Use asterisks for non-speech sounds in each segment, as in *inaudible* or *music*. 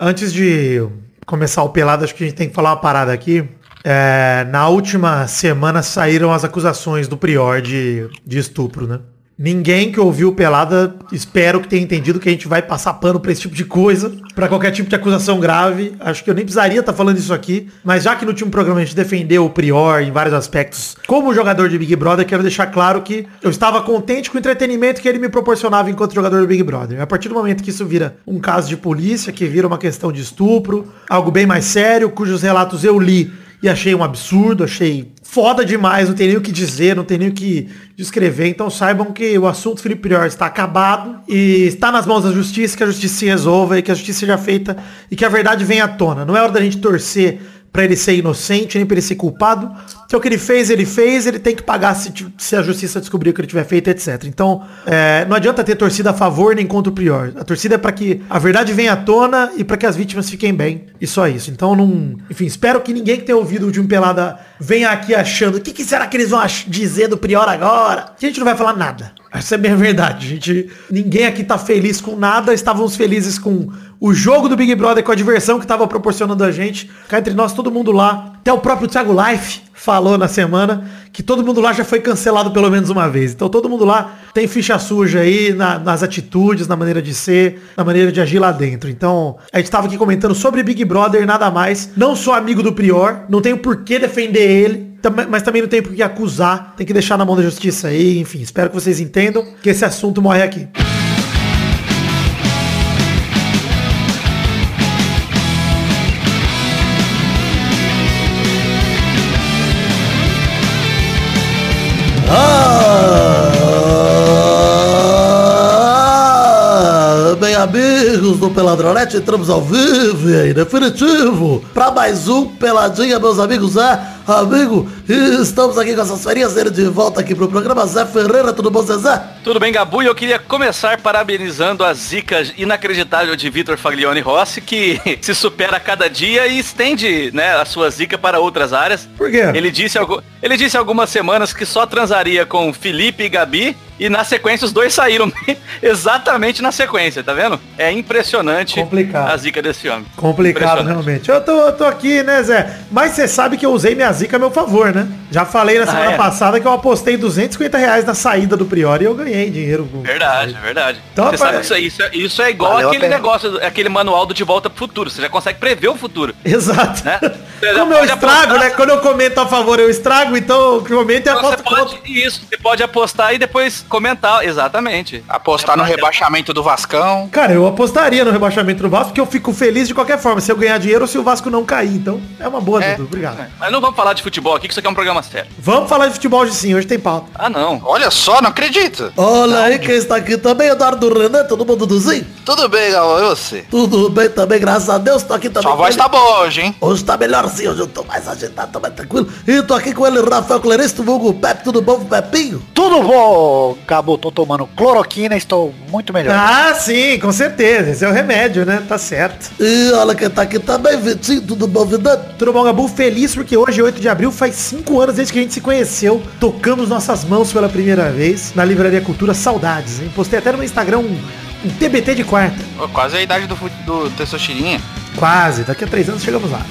Antes de começar o pelado, acho que a gente tem que falar uma parada aqui. É, na última semana saíram as acusações do Prior de, de estupro, né? Ninguém que ouviu Pelada, espero que tenha entendido que a gente vai passar pano pra esse tipo de coisa, pra qualquer tipo de acusação grave. Acho que eu nem precisaria estar falando isso aqui, mas já que no último programa a gente defendeu o Prior em vários aspectos, como jogador de Big Brother, quero deixar claro que eu estava contente com o entretenimento que ele me proporcionava enquanto jogador do Big Brother. A partir do momento que isso vira um caso de polícia, que vira uma questão de estupro, algo bem mais sério, cujos relatos eu li e achei um absurdo, achei foda demais, não tem nem o que dizer, não tem nem o que descrever. Então saibam que o assunto Felipe Prior está acabado e está nas mãos da justiça, que a justiça se resolva e que a justiça seja feita e que a verdade venha à tona. Não é hora da gente torcer para ele ser inocente, nem para ele ser culpado. Se é o que ele fez, ele fez, ele tem que pagar se, se a justiça descobrir o que ele tiver feito, etc. Então, é, não adianta ter torcida a favor nem contra o Prior. A torcida é para que a verdade venha à tona e para que as vítimas fiquem bem. E só isso. Então, não... Enfim, espero que ninguém que tenha ouvido o último Pelada venha aqui achando o que, que será que eles vão dizer do Prior agora? Que a gente não vai falar nada. Essa é a minha verdade. A gente, ninguém aqui tá feliz com nada. Estávamos felizes com o jogo do Big Brother, com a diversão que estava proporcionando a gente. Cá entre nós, todo mundo lá. Até o próprio Thiago Life falou na semana que todo mundo lá já foi cancelado pelo menos uma vez. Então todo mundo lá tem ficha suja aí na, nas atitudes, na maneira de ser, na maneira de agir lá dentro. Então a gente estava aqui comentando sobre Big Brother, nada mais. Não sou amigo do Prior, não tenho por que defender ele mas também não tem por que acusar, tem que deixar na mão da justiça aí, enfim, espero que vocês entendam que esse assunto morre aqui. Ah, amigos do Peladronete, entramos ao vivo e definitivo para mais um Peladinha, meus amigos, é amigo, estamos aqui com essas férias, ele de volta aqui pro programa, Zé Ferreira, tudo bom, Zezé? Tudo bem, Gabu, e eu queria começar parabenizando a zica inacreditável de Vitor Faglione Rossi, que *laughs* se supera a cada dia e estende, né, a sua zica para outras áreas. Por quê? Ele disse, ele disse algumas semanas que só transaria com Felipe e Gabi, e na sequência os dois saíram *laughs* exatamente na sequência, tá vendo? É impressionante Complicado. a zica desse homem. Complicado, realmente. Eu tô, eu tô aqui, né, Zé? Mas você sabe que eu usei minha zica a meu favor, né? Já falei na semana Ah, é? passada que eu apostei 250 reais na saída do Priori e eu ganhei dinheiro. com- Verdade, verdade. Então, Você sabe que isso, é- isso, é- isso é igual Valeu aquele negócio, aquele manual do De Volta pro Futuro. Você já consegue prever o futuro. Exato. Né? *laughs* Como eu estrago, apostar- né? Quando eu comento a favor, eu estrago, então eu comento e Então, Você aposto contra. pode, isso, você pode apostar e depois comentar. Exatamente. Apostar no rebaixamento do Vascão. Cara, eu apostaria no rebaixamento do Vasco, porque eu fico feliz de qualquer forma, se eu ganhar dinheiro ou se o Vasco não cair. Então, é uma boa, É. Dudu. Obrigado. Mas não vamos falar de futebol aqui, que isso aqui é um programa sério. Vamos falar de futebol hoje sim, hoje tem pauta. Ah, não. Olha só, não acredito. Olha aí quem está aqui também, Eduardo Renan, todo mundo Duduzinho? Tudo bem, Gal, e você? Tudo bem também, graças a Deus, tô aqui também. Sua voz ele. tá boa hoje, hein? Hoje tá melhorzinho, hoje eu tô mais agitado, tô mais tranquilo. E tô aqui com ele, Rafael Cleristo, vulgo Pepe, tudo bom, Pepinho? Tudo bom, Gabu? Tô tomando cloroquina, estou muito melhor. Ah, sim, com certeza. Esse é o remédio, né? Tá certo. E olha quem tá aqui também, Vitinho, tudo bom, Vidante? Tudo bom, Gabu? Feliz porque hoje, 8 de abril, faz 5 anos desde que a gente se conheceu. Tocamos nossas mãos pela primeira vez na Livraria Cultura Saudades, hein? Postei até no meu Instagram um, um TBT de quarta. Quase a idade do, do Tessochirinha. Quase, daqui a 3 anos chegamos lá.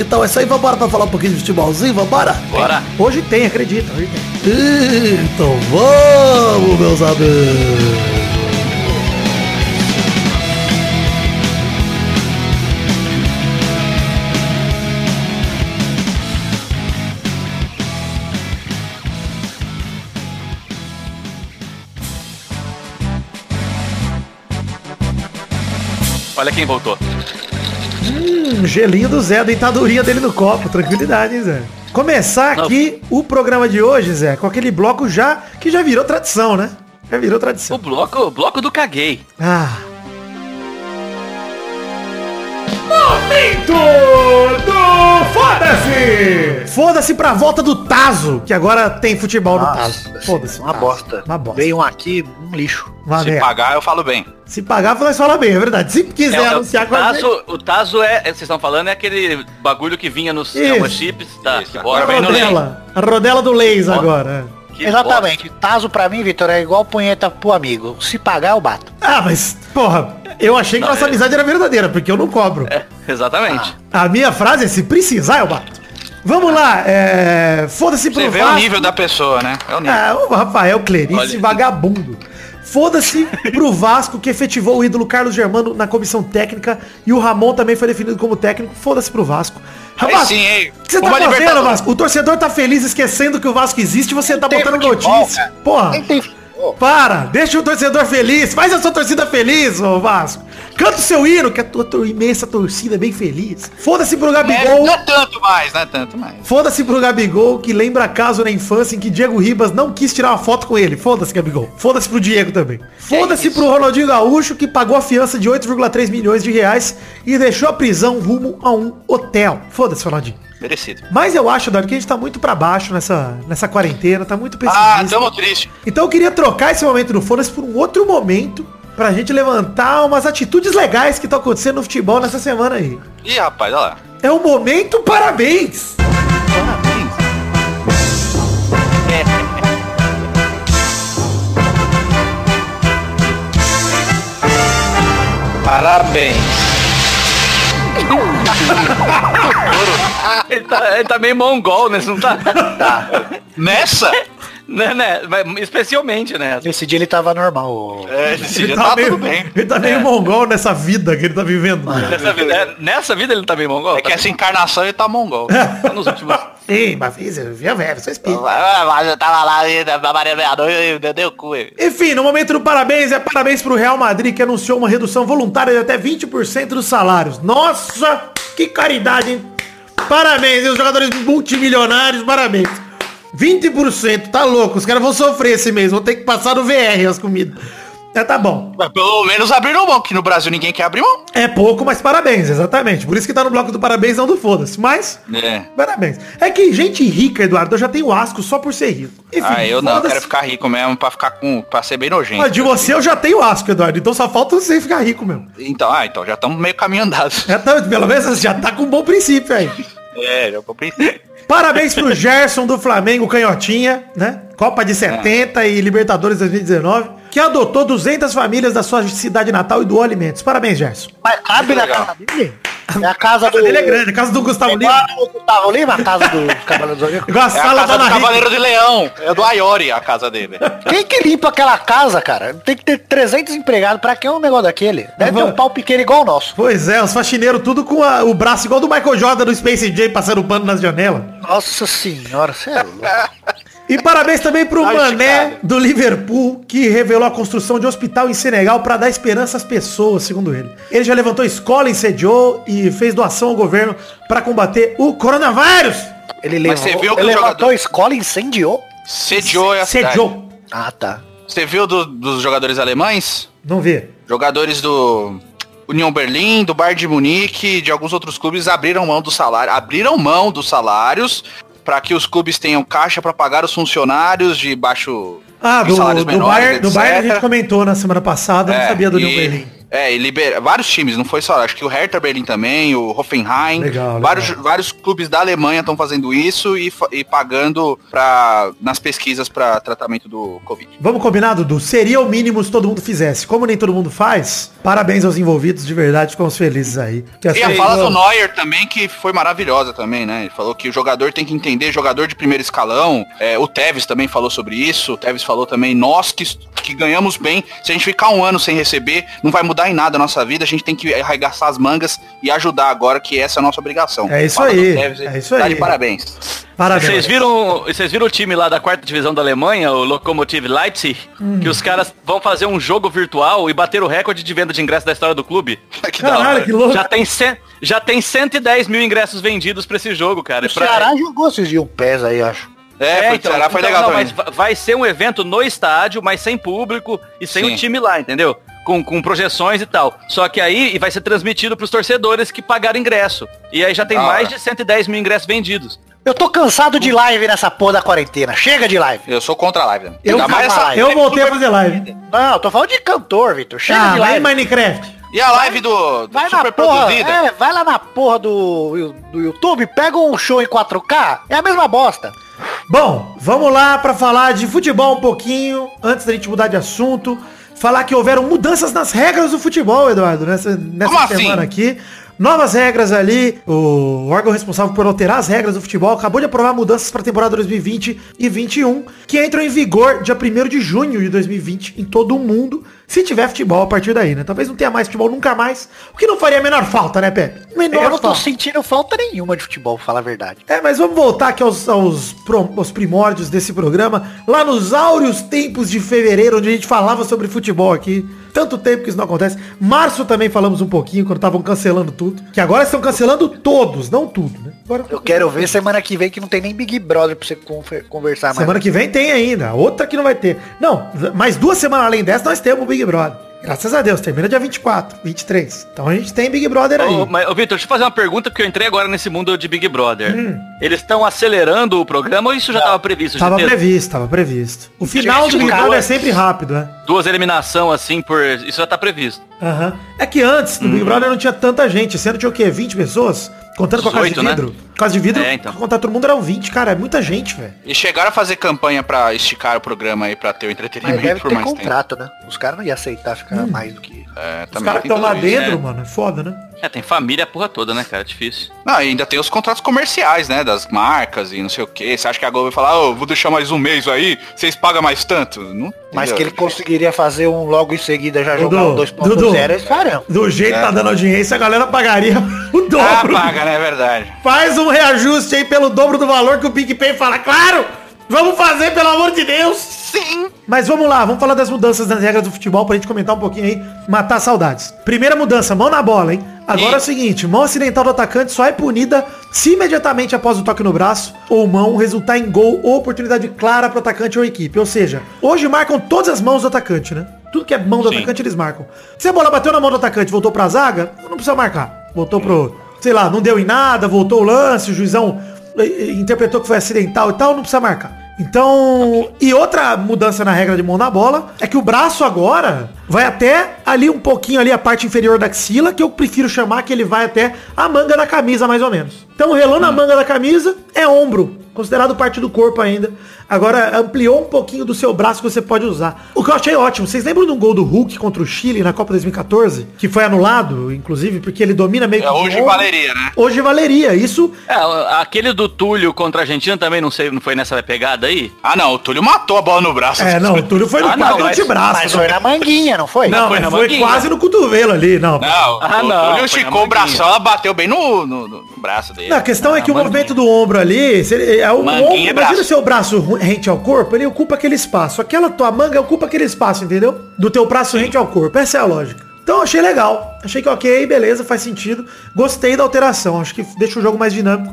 Então é isso aí, vambora pra falar um pouquinho de futebolzinho, vambora? Bora. Hoje tem, acredita, hoje tem. Então vamos, meus amigos. Olha quem voltou. Um gelinho do Zé, a deitadurinha dele no copo. Tranquilidade, hein, Zé? Começar aqui o programa de hoje, Zé, com aquele bloco já que já virou tradição, né? Já virou O tradição. bloco, o bloco do caguei. Ah. Momento do Foda-se! Foda-se pra volta do Tazo, que agora tem futebol no Tazo. Foda-se. Uma bosta. Uma bosta. Veio um aqui, um lixo. Uma Se merda. pagar, eu falo bem. Se pagar, nós fala bem, é verdade. Se quiser É, o, anunciar com a gente. o Tazo é, é, vocês estão falando, é aquele bagulho que vinha nos chips. Tá, Isso, que agora A bora, vem no rodela. A rodela do Leis agora. É. Que Exatamente. Taso pra mim, Vitor, é igual punheta pro amigo. Se pagar, eu bato. Ah, mas, porra, Eu achei que Não, nossa é- amizade era verdadeira, porque eu não cobro. É, exatamente. A minha frase é se precisar, eu bato. Vamos lá, é... Foda-se pro Você vê o Vasco. nível da pessoa, né? É o nível. Ah, o Rafael Clerice, Olha. vagabundo. Foda-se pro Vasco que efetivou o ídolo Carlos Germano na comissão técnica e o Ramon também foi definido como técnico. Foda-se pro Vasco. Vasco, sim, hein? O que você tá fazendo. Vasco? O torcedor tá feliz esquecendo que o Vasco existe e você tá tem botando futebol, notícia. Porra, Nem tem para. Deixa o torcedor feliz. Faz a sua torcida feliz, ô Vasco. Canta o seu hino, que a tua, tua imensa torcida é bem feliz. Foda-se pro É, Gabigol. não é tanto mais, não é tanto mais. Foda-se pro Gabigol, que lembra caso na infância em que Diego Ribas não quis tirar uma foto com ele. Foda-se, Gabigol. Foda-se pro Diego também. Foda-se pro Ronaldinho Gaúcho, que pagou a fiança de 8,3 milhões de reais e deixou a prisão rumo a um hotel. Foda-se, Ronaldinho. Merecido. Mas eu acho, Eduardo, que a gente tá muito pra baixo nessa, nessa quarentena, tá muito Ah, pessimista. tamo triste. Então eu queria trocar esse momento no Foda-se por um outro momento pra gente levantar umas atitudes legais que estão acontecendo no futebol nessa semana aí. Ih, rapaz, olha lá. É o momento parabéns! Parabéns. *laughs* Ele tá, ele tá meio mongol, né? Você não tá? Nessa? né, né? Especialmente, né? Esse dia ele tava normal. É, esse Ele dia tá, tá meio, tudo bem. ele tá meio mongol nessa vida que ele tá vivendo. Nessa vida, é, nessa vida ele tá meio mongol? É que tá essa encarnação ele tá mongol. Tá nos últimos... Sim, mas fiz, eu vi a velha, sou espírito. Mas eu tava lá na Maria Meia-Noite, eu dei o cu. Enfim, no momento do parabéns, é parabéns pro Real Madrid que anunciou uma redução voluntária de até 20% dos salários. Nossa, que caridade, hein? Parabéns, os jogadores multimilionários, parabéns. 20%, tá louco, os caras vão sofrer esse mês, vão ter que passar no VR as comidas. É, tá bom. Mas pelo menos abriram mão, que no Brasil ninguém quer abrir mão. É pouco, mas parabéns, exatamente. Por isso que tá no bloco do parabéns, não do foda-se. Mas, É. parabéns. É que gente rica, Eduardo, eu já tenho asco só por ser rico. Enfim, Ah, eu não, eu quero ficar rico mesmo pra ficar com. pra ser bem nojento. Ah, de você eu já tenho asco, Eduardo. Então só falta você ficar rico, meu. Então, ah, então já estamos meio caminho andado. Já tá, pelo menos já tá com um bom princípio aí. *laughs* É, já vou pensar. Parabéns pro Gerson do Flamengo, canhotinha, né? Copa de 70 e Libertadores 2019, que adotou 200 famílias da sua cidade natal e doou alimentos. Parabéns, Gerson. Mas cabe na casa dele? É a casa A do... casa dele é grande, a casa do Gustavo Igual Lima. o Gustavo Lima, a casa do *laughs* Cavaleiro do Zodíaco. Igual a É a casa da do Hickman. Cavaleiro de Leão. É do Ayori a casa dele. *laughs* Quem que limpa aquela casa, cara? Tem que ter 300 empregados. Pra que um negócio daquele? Deve ter um pau pequeno igual o nosso. Pois é, os faxineiros tudo com a- o braço igual do Michael Jordan do Space Jam passando pano nas janelas. Nossa senhora, você é louco. *laughs* E parabéns também pro Ai, Mané esticado. do Liverpool, que revelou a construção de um hospital em Senegal para dar esperança às pessoas, segundo ele. Ele já levantou escola, incendiou e fez doação ao governo para combater o coronavírus. Ele Mas levou, você viu que ele o levantou jogador- a escola e incendiou. Sediou a cidade. Sediou. Ah, tá. Você viu do- dos jogadores alemães? Não vê. Jogadores do União Berlim, do Bayern de Munique, de alguns outros clubes abriram mão do salário, abriram mão dos salários para que os clubes tenham caixa para pagar os funcionários de baixo Ah, do, salários do, menores, Bayern, do. Bayern a gente comentou na semana passada, eu não sabia do e- Berlim. É, e libera vários times, não foi só, acho que o Hertha Berlim também, o Hoffenheim, Legal, legal. vários vários clubes da Alemanha estão fazendo isso e, e pagando para nas pesquisas para tratamento do Covid. Vamos combinar, Dudu? Seria o mínimo se todo mundo fizesse. Como nem todo mundo faz, parabéns aos envolvidos, de verdade, ficamos felizes aí. Que E a fala do Neuer também, que foi maravilhosa também, né? Ele falou que o jogador tem que entender, jogador de primeiro escalão. É, o Tevez também falou sobre isso. O Tevez falou também, nós que, que ganhamos bem, se a gente ficar um ano sem receber, não vai mudar em nada a nossa vida. A gente tem que arregaçar as mangas e ajudar agora, que essa é a nossa obrigação. É isso Fala aí, é isso tá aí. de parabéns. Parabéns. Vocês viram, vocês viram o time lá da quarta divisão da Alemanha, o Lokomotiv Leipzig, Hum. que os caras vão fazer um jogo virtual e bater o recorde de venda de ingressos da história do clube? *laughs* que da Caralho, hora. que louco. Já tem, cem- já tem 110 mil ingressos vendidos pra esse jogo, cara. O Pra- Ceará jogou esses dias um pés aí, acho. É, foi, será, foi então, legal não, também. mas va- vai ser um evento no estádio, mas sem público e sem Sim. o time lá, entendeu? Com, com projeções e tal. Só que aí e vai ser transmitido pros torcedores que pagaram ingresso. E aí já tem Da mais hora. de 110 mil ingressos vendidos. Eu tô cansado de live nessa porra da quarentena. Chega de live. Eu sou contra a live. né? Eu, Ainda mais essa- eu voltei a fazer live. Não, eu tô falando de cantor, Vitor. Chega Ah, de vai live. Minecraft. E a live do, do Vai na super porra, produzida? é, vai lá na porra do, do YouTube, pega um show em 4K, é a mesma bosta. Bom, vamos lá pra falar de futebol um pouquinho, antes da gente mudar de assunto. Falar que houveram mudanças nas regras do futebol, Eduardo, nessa, nessa assim? semana aqui. Novas regras ali, o órgão responsável por alterar as regras do futebol acabou de aprovar mudanças para a temporada 2020 e 21, que entram em vigor dia 1 de junho de 2020 em todo o mundo, se tiver futebol a partir daí, né? Talvez não tenha mais futebol nunca mais, o que não faria a menor falta, né, Pepe? Menor Eu não tô falta. sentindo falta nenhuma de futebol, falar a verdade. É, mas vamos voltar aqui aos, aos, aos primórdios desse programa, lá nos áureos tempos de fevereiro, onde a gente falava sobre futebol aqui. Tanto tempo que isso não acontece. Março também falamos um pouquinho, quando estavam cancelando tudo. Que agora estão cancelando todos, não tudo, né? Agora, Eu quero ver semana que vem que não tem nem Big Brother pra você conversar mais. Semana que vem tem ainda. Outra que não vai ter. Não, mais duas semanas além dessa nós temos o Big Brother. Graças a Deus, termina dia 24, 23. Então a gente tem Big Brother aí. Ô, mas, ô, Vitor, deixa eu fazer uma pergunta, porque eu entrei agora nesse mundo de Big Brother. Hum. Eles estão acelerando o programa ou isso já estava previsto? Tava Já teve previsto, tava previsto. O final do Big Brother é sempre rápido, né? Duas eliminação assim por... Isso já tá previsto. Aham. É que antes, no Uhum. Big Brother não tinha tanta gente. Ano tinha o quê? 20 pessoas? Contando com a casa de 18, né? Casa de vidro, É, então. contar todo mundo eram 20, cara. É muita gente, velho. E chegaram a fazer campanha pra esticar o programa aí, pra ter o Mas entretenimento deve por ter mais tempo. contrato, né? Os caras não iam aceitar ficar Hum. mais do que... É, Os caras que estão lá dentro, é. mano, é foda, né? É, tem família a porra toda, né, cara? Difícil. Não, e ainda tem os contratos comerciais, né? Das marcas e não sei o que. Você acha que a Globo vai falar, ô, vou deixar mais um mês aí, vocês pagam mais tanto? Não, Mas que ele conseguiria fazer um logo em seguida já Dudu, jogar um Dudu. 2.0, eles farão. Do jeito que tá dando audiência, a galera pagaria *laughs* o Ah, dobro. paga, né? É verdade. Faz um reajuste aí pelo dobro do valor que o PicPay fala. Claro! Vamos fazer, pelo amor de Deus! Sim. Mas vamos lá, vamos falar das mudanças nas regras do futebol pra gente comentar um pouquinho aí, matar saudades. Primeira mudança, mão na bola, hein? Agora é o seguinte, mão acidental do atacante só é punida se imediatamente após o toque no braço ou mão resultar em gol ou oportunidade clara pro atacante ou equipe. Ou seja, hoje marcam todas as mãos do atacante, né? Tudo que é mão do Sim. atacante eles marcam. Se a bola bateu na mão do atacante e voltou pra zaga, não precisa marcar. Voltou pro, sei lá, não deu em nada, voltou o lance, o juizão eh, eh, interpretou que foi acidental e tal, não precisa marcar. Então, e outra mudança na regra de mão na bola é que o braço agora vai até ali um pouquinho ali a parte inferior da axila, que eu prefiro chamar que ele vai até a manga da camisa mais ou menos. Então, relando a manga da camisa é ombro, considerado parte do corpo ainda. Agora ampliou um pouquinho do seu braço que você pode usar. O que eu achei ótimo, vocês lembram de um gol do Hulk contra o Chile na Copa 2014, que foi anulado, inclusive, porque ele domina meio É, que de hoje valeria, né? Hoje valeria. Isso É, aquele do Túlio contra a Argentina também não sei, não foi nessa pegada aí? Ah, não, o Túlio matou a bola no braço. é, não, o Túlio foi no Ah, não, mas- de braço. Mas foi na manguinha, não foi? Não, foi foi quase no cotovelo ali, não. Não, Ah, o não, foi o bração, manguinha. ela bateu bem no, no- no braço dele. Não, a questão é que o manguinha. movimento do ombro ali, se ele- é o Manguinha ombro, e imagina braço. o seu braço rente ao corpo, ele ocupa aquele espaço. Aquela tua manga ocupa aquele espaço, entendeu? Do teu braço rente ao corpo. Essa é a lógica. Então eu achei legal. Achei que ok, beleza, faz sentido. Gostei da alteração. Acho que deixa o jogo mais dinâmico.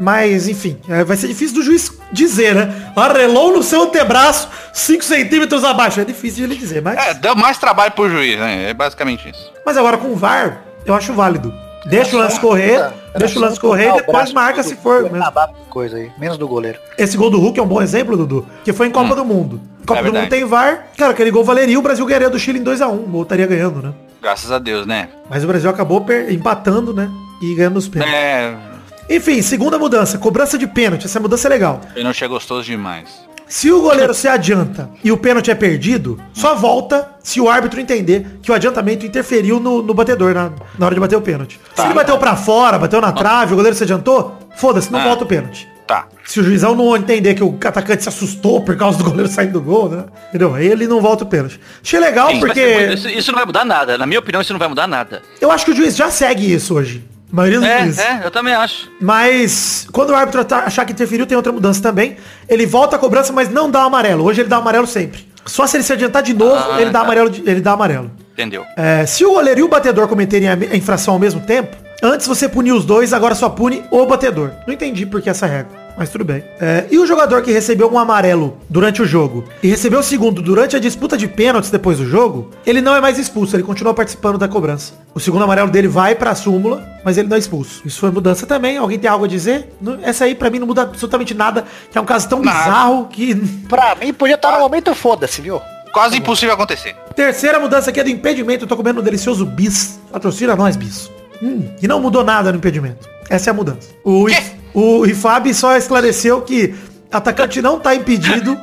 Mas, enfim, é, vai ser difícil do juiz dizer, né? Arrelou no seu antebraço 5 centímetros abaixo. É difícil de ele dizer, mas... É, deu mais trabalho pro juiz, né? É basicamente isso. Mas agora com o VAR, eu acho válido. Deixa o lance correr, Era deixa o lance correr e o depois marca do- se for mesmo. Coisa aí, menos do goleiro. Esse gol do Hulk é um bom exemplo, Dudu, que foi em Copa do Mundo. Copa É do Mundo tem VAR. Cara, aquele gol valeria, o Brasil ganharia do Chile em 2x1, ou estaria ganhando, né? Graças a Deus, né? Mas o Brasil acabou empatando, né? E ganhando os pênaltis. É, Enfim, segunda mudança, cobrança de pênalti. Essa mudança é legal. pênalti é gostoso demais. Se o goleiro se adianta e o pênalti é perdido, só volta se o árbitro entender que o adiantamento interferiu no, no batedor na, na hora de bater o pênalti. se ele bateu pra fora, bateu na trave, o goleiro se adiantou, foda-se, não Ah. volta o pênalti. Tá. Se o juizão não entender que o atacante se assustou por causa do goleiro saindo do gol, né? Entendeu? Aí ele não volta o pênalti. Achei legal Sim, porque isso, isso não vai mudar nada. Na minha opinião, isso não vai mudar nada. eu acho que o juiz já segue isso hoje. A maioria dos É, juízes. é, eu também acho. Mas quando o árbitro achar que interferiu, tem outra mudança também. Ele volta a cobrança, mas não dá amarelo. Hoje ele dá amarelo sempre. Só se ele se adiantar de novo, Ah, ele dá tá. amarelo. Ele dá amarelo. Entendeu? É, se o goleiro e o batedor cometerem a, me- a infração ao mesmo tempo, antes você punia os dois, agora só pune o batedor. Não entendi por que essa regra. Mas tudo bem. É, e o jogador que recebeu um amarelo durante o jogo e recebeu o segundo durante a disputa de pênaltis depois do jogo, ele não é mais expulso, ele continua participando da cobrança. O segundo amarelo dele vai pra súmula, mas ele não é expulso. Isso foi mudança também. Alguém tem algo a dizer? Não- Essa aí pra mim não muda absolutamente nada, que é um caso tão Nada. bizarro que *laughs* Pra mim podia estar no momento foda-se, viu? Quase impossível acontecer. Terceira mudança aqui é do impedimento. Eu tô comendo um delicioso bis. Patrocina nós, bis. Hum, e não mudou nada no impedimento. Essa é a mudança. O, Quê? O IFAB só esclareceu que atacante não tá impedido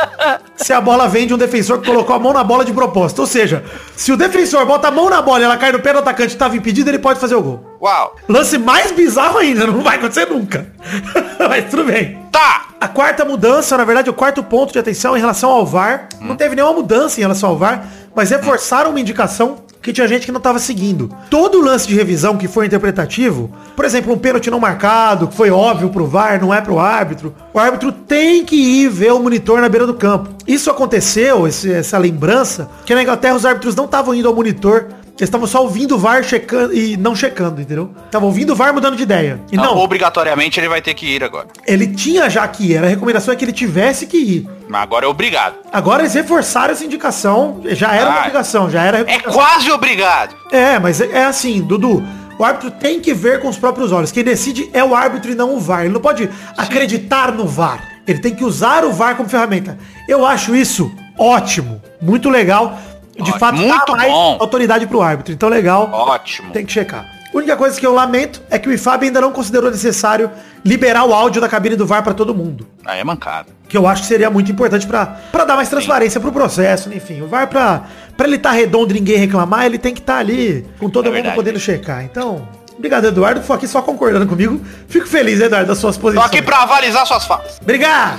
*laughs* se a bola vem de um defensor que colocou a mão na bola de propósito. Ou seja, se o defensor bota a mão na bola e ela cai no pé do atacante e estava impedido, ele pode fazer o gol. Uau. Lance mais bizarro ainda, não vai acontecer nunca. *laughs* Mas tudo bem. Tá. A quarta mudança, na verdade, o quarto ponto de atenção em relação ao VAR, não teve nenhuma mudança em relação ao VAR, mas reforçaram uma indicação que tinha gente que não estava seguindo. Todo lance de revisão que foi interpretativo, por exemplo, um pênalti não marcado, que foi óbvio pro VAR, não é pro árbitro, o árbitro tem que ir ver o monitor na beira do campo. Isso aconteceu, esse- essa lembrança, que na Inglaterra os árbitros não estavam indo ao monitor, eles estavam só ouvindo o VAR checando e não checando, entendeu? Estavam ouvindo o VAR mudando de ideia. E Não, não, obrigatoriamente ele vai ter que ir agora. ele tinha já que ir, a recomendação é que ele tivesse que ir. Mas agora é obrigado. Agora eles reforçaram essa indicação, já era uma Ah, obrigação, já era É quase obrigado. É, mas é, é assim, Dudu. O árbitro tem que ver com os próprios olhos. Quem decide é o árbitro e não o VAR. Ele não pode acreditar no VAR. Ele tem que usar o VAR como ferramenta. Eu acho isso ótimo, muito legal. De Ótimo, fato, muito dá mais bom. autoridade pro árbitro. Então, legal. Ótimo. Tem que checar. A única coisa que eu lamento é que o IFAB ainda não considerou necessário liberar o áudio da cabine do VAR para todo mundo. Aí é mancada. Que eu acho que seria muito importante pra pra dar mais transparência pro processo, enfim. O VAR, pra, pra ele estar redondo e ninguém reclamar, ele tem que estar ali com todo É mundo verdade. podendo checar. Então, obrigado, Eduardo, que foi aqui só concordando comigo. Fico feliz, Eduardo, das suas Tô posições. aqui pra avalizar suas falas. Obrigado!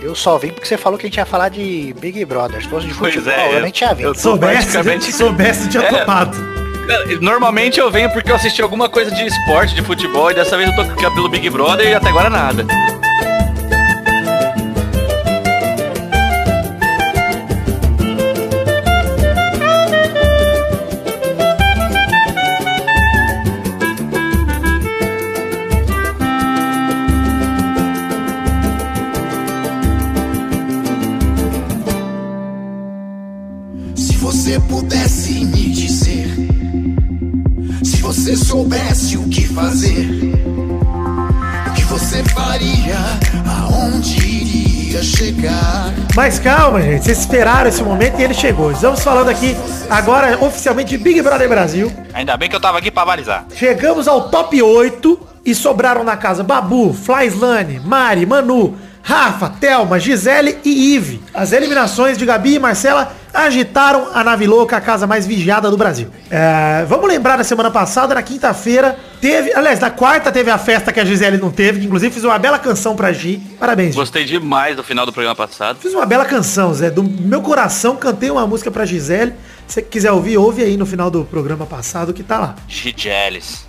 Eu só vim porque você falou que a gente ia falar de Big Brother. Se fosse de Pois futebol, é, eu eu- nem tinha vindo. eu- Soubesse, praticamente- soubesse, tinha É. topado. Normalmente eu venho porque eu assisti alguma coisa de esporte, de futebol, e dessa vez eu tô aqui pelo Big Brother e até agora nada. Mas calma, gente, vocês esperaram esse momento e ele chegou. Estamos falando aqui agora oficialmente de Big Brother Brasil. Ainda bem que eu tava aqui pra avalizar. Chegamos ao top 8 e sobraram na casa Babu, Flyslane, Mari, Manu, Rafa, Thelma, Gisele e Ive. As eliminações de Gabi e Marcela agitaram a nave louca, a casa mais vigiada do Brasil. É, vamos lembrar da semana passada, na quinta-feira, teve. Aliás, na quarta teve a festa que a Gisele não teve, que inclusive fiz uma bela canção pra Gi. Parabéns, Gi. Gostei demais do final do programa passado. Fiz uma bela canção, Zé. Do meu coração, cantei uma música pra Gisele. Se você quiser ouvir, ouve aí no final do programa passado que tá lá.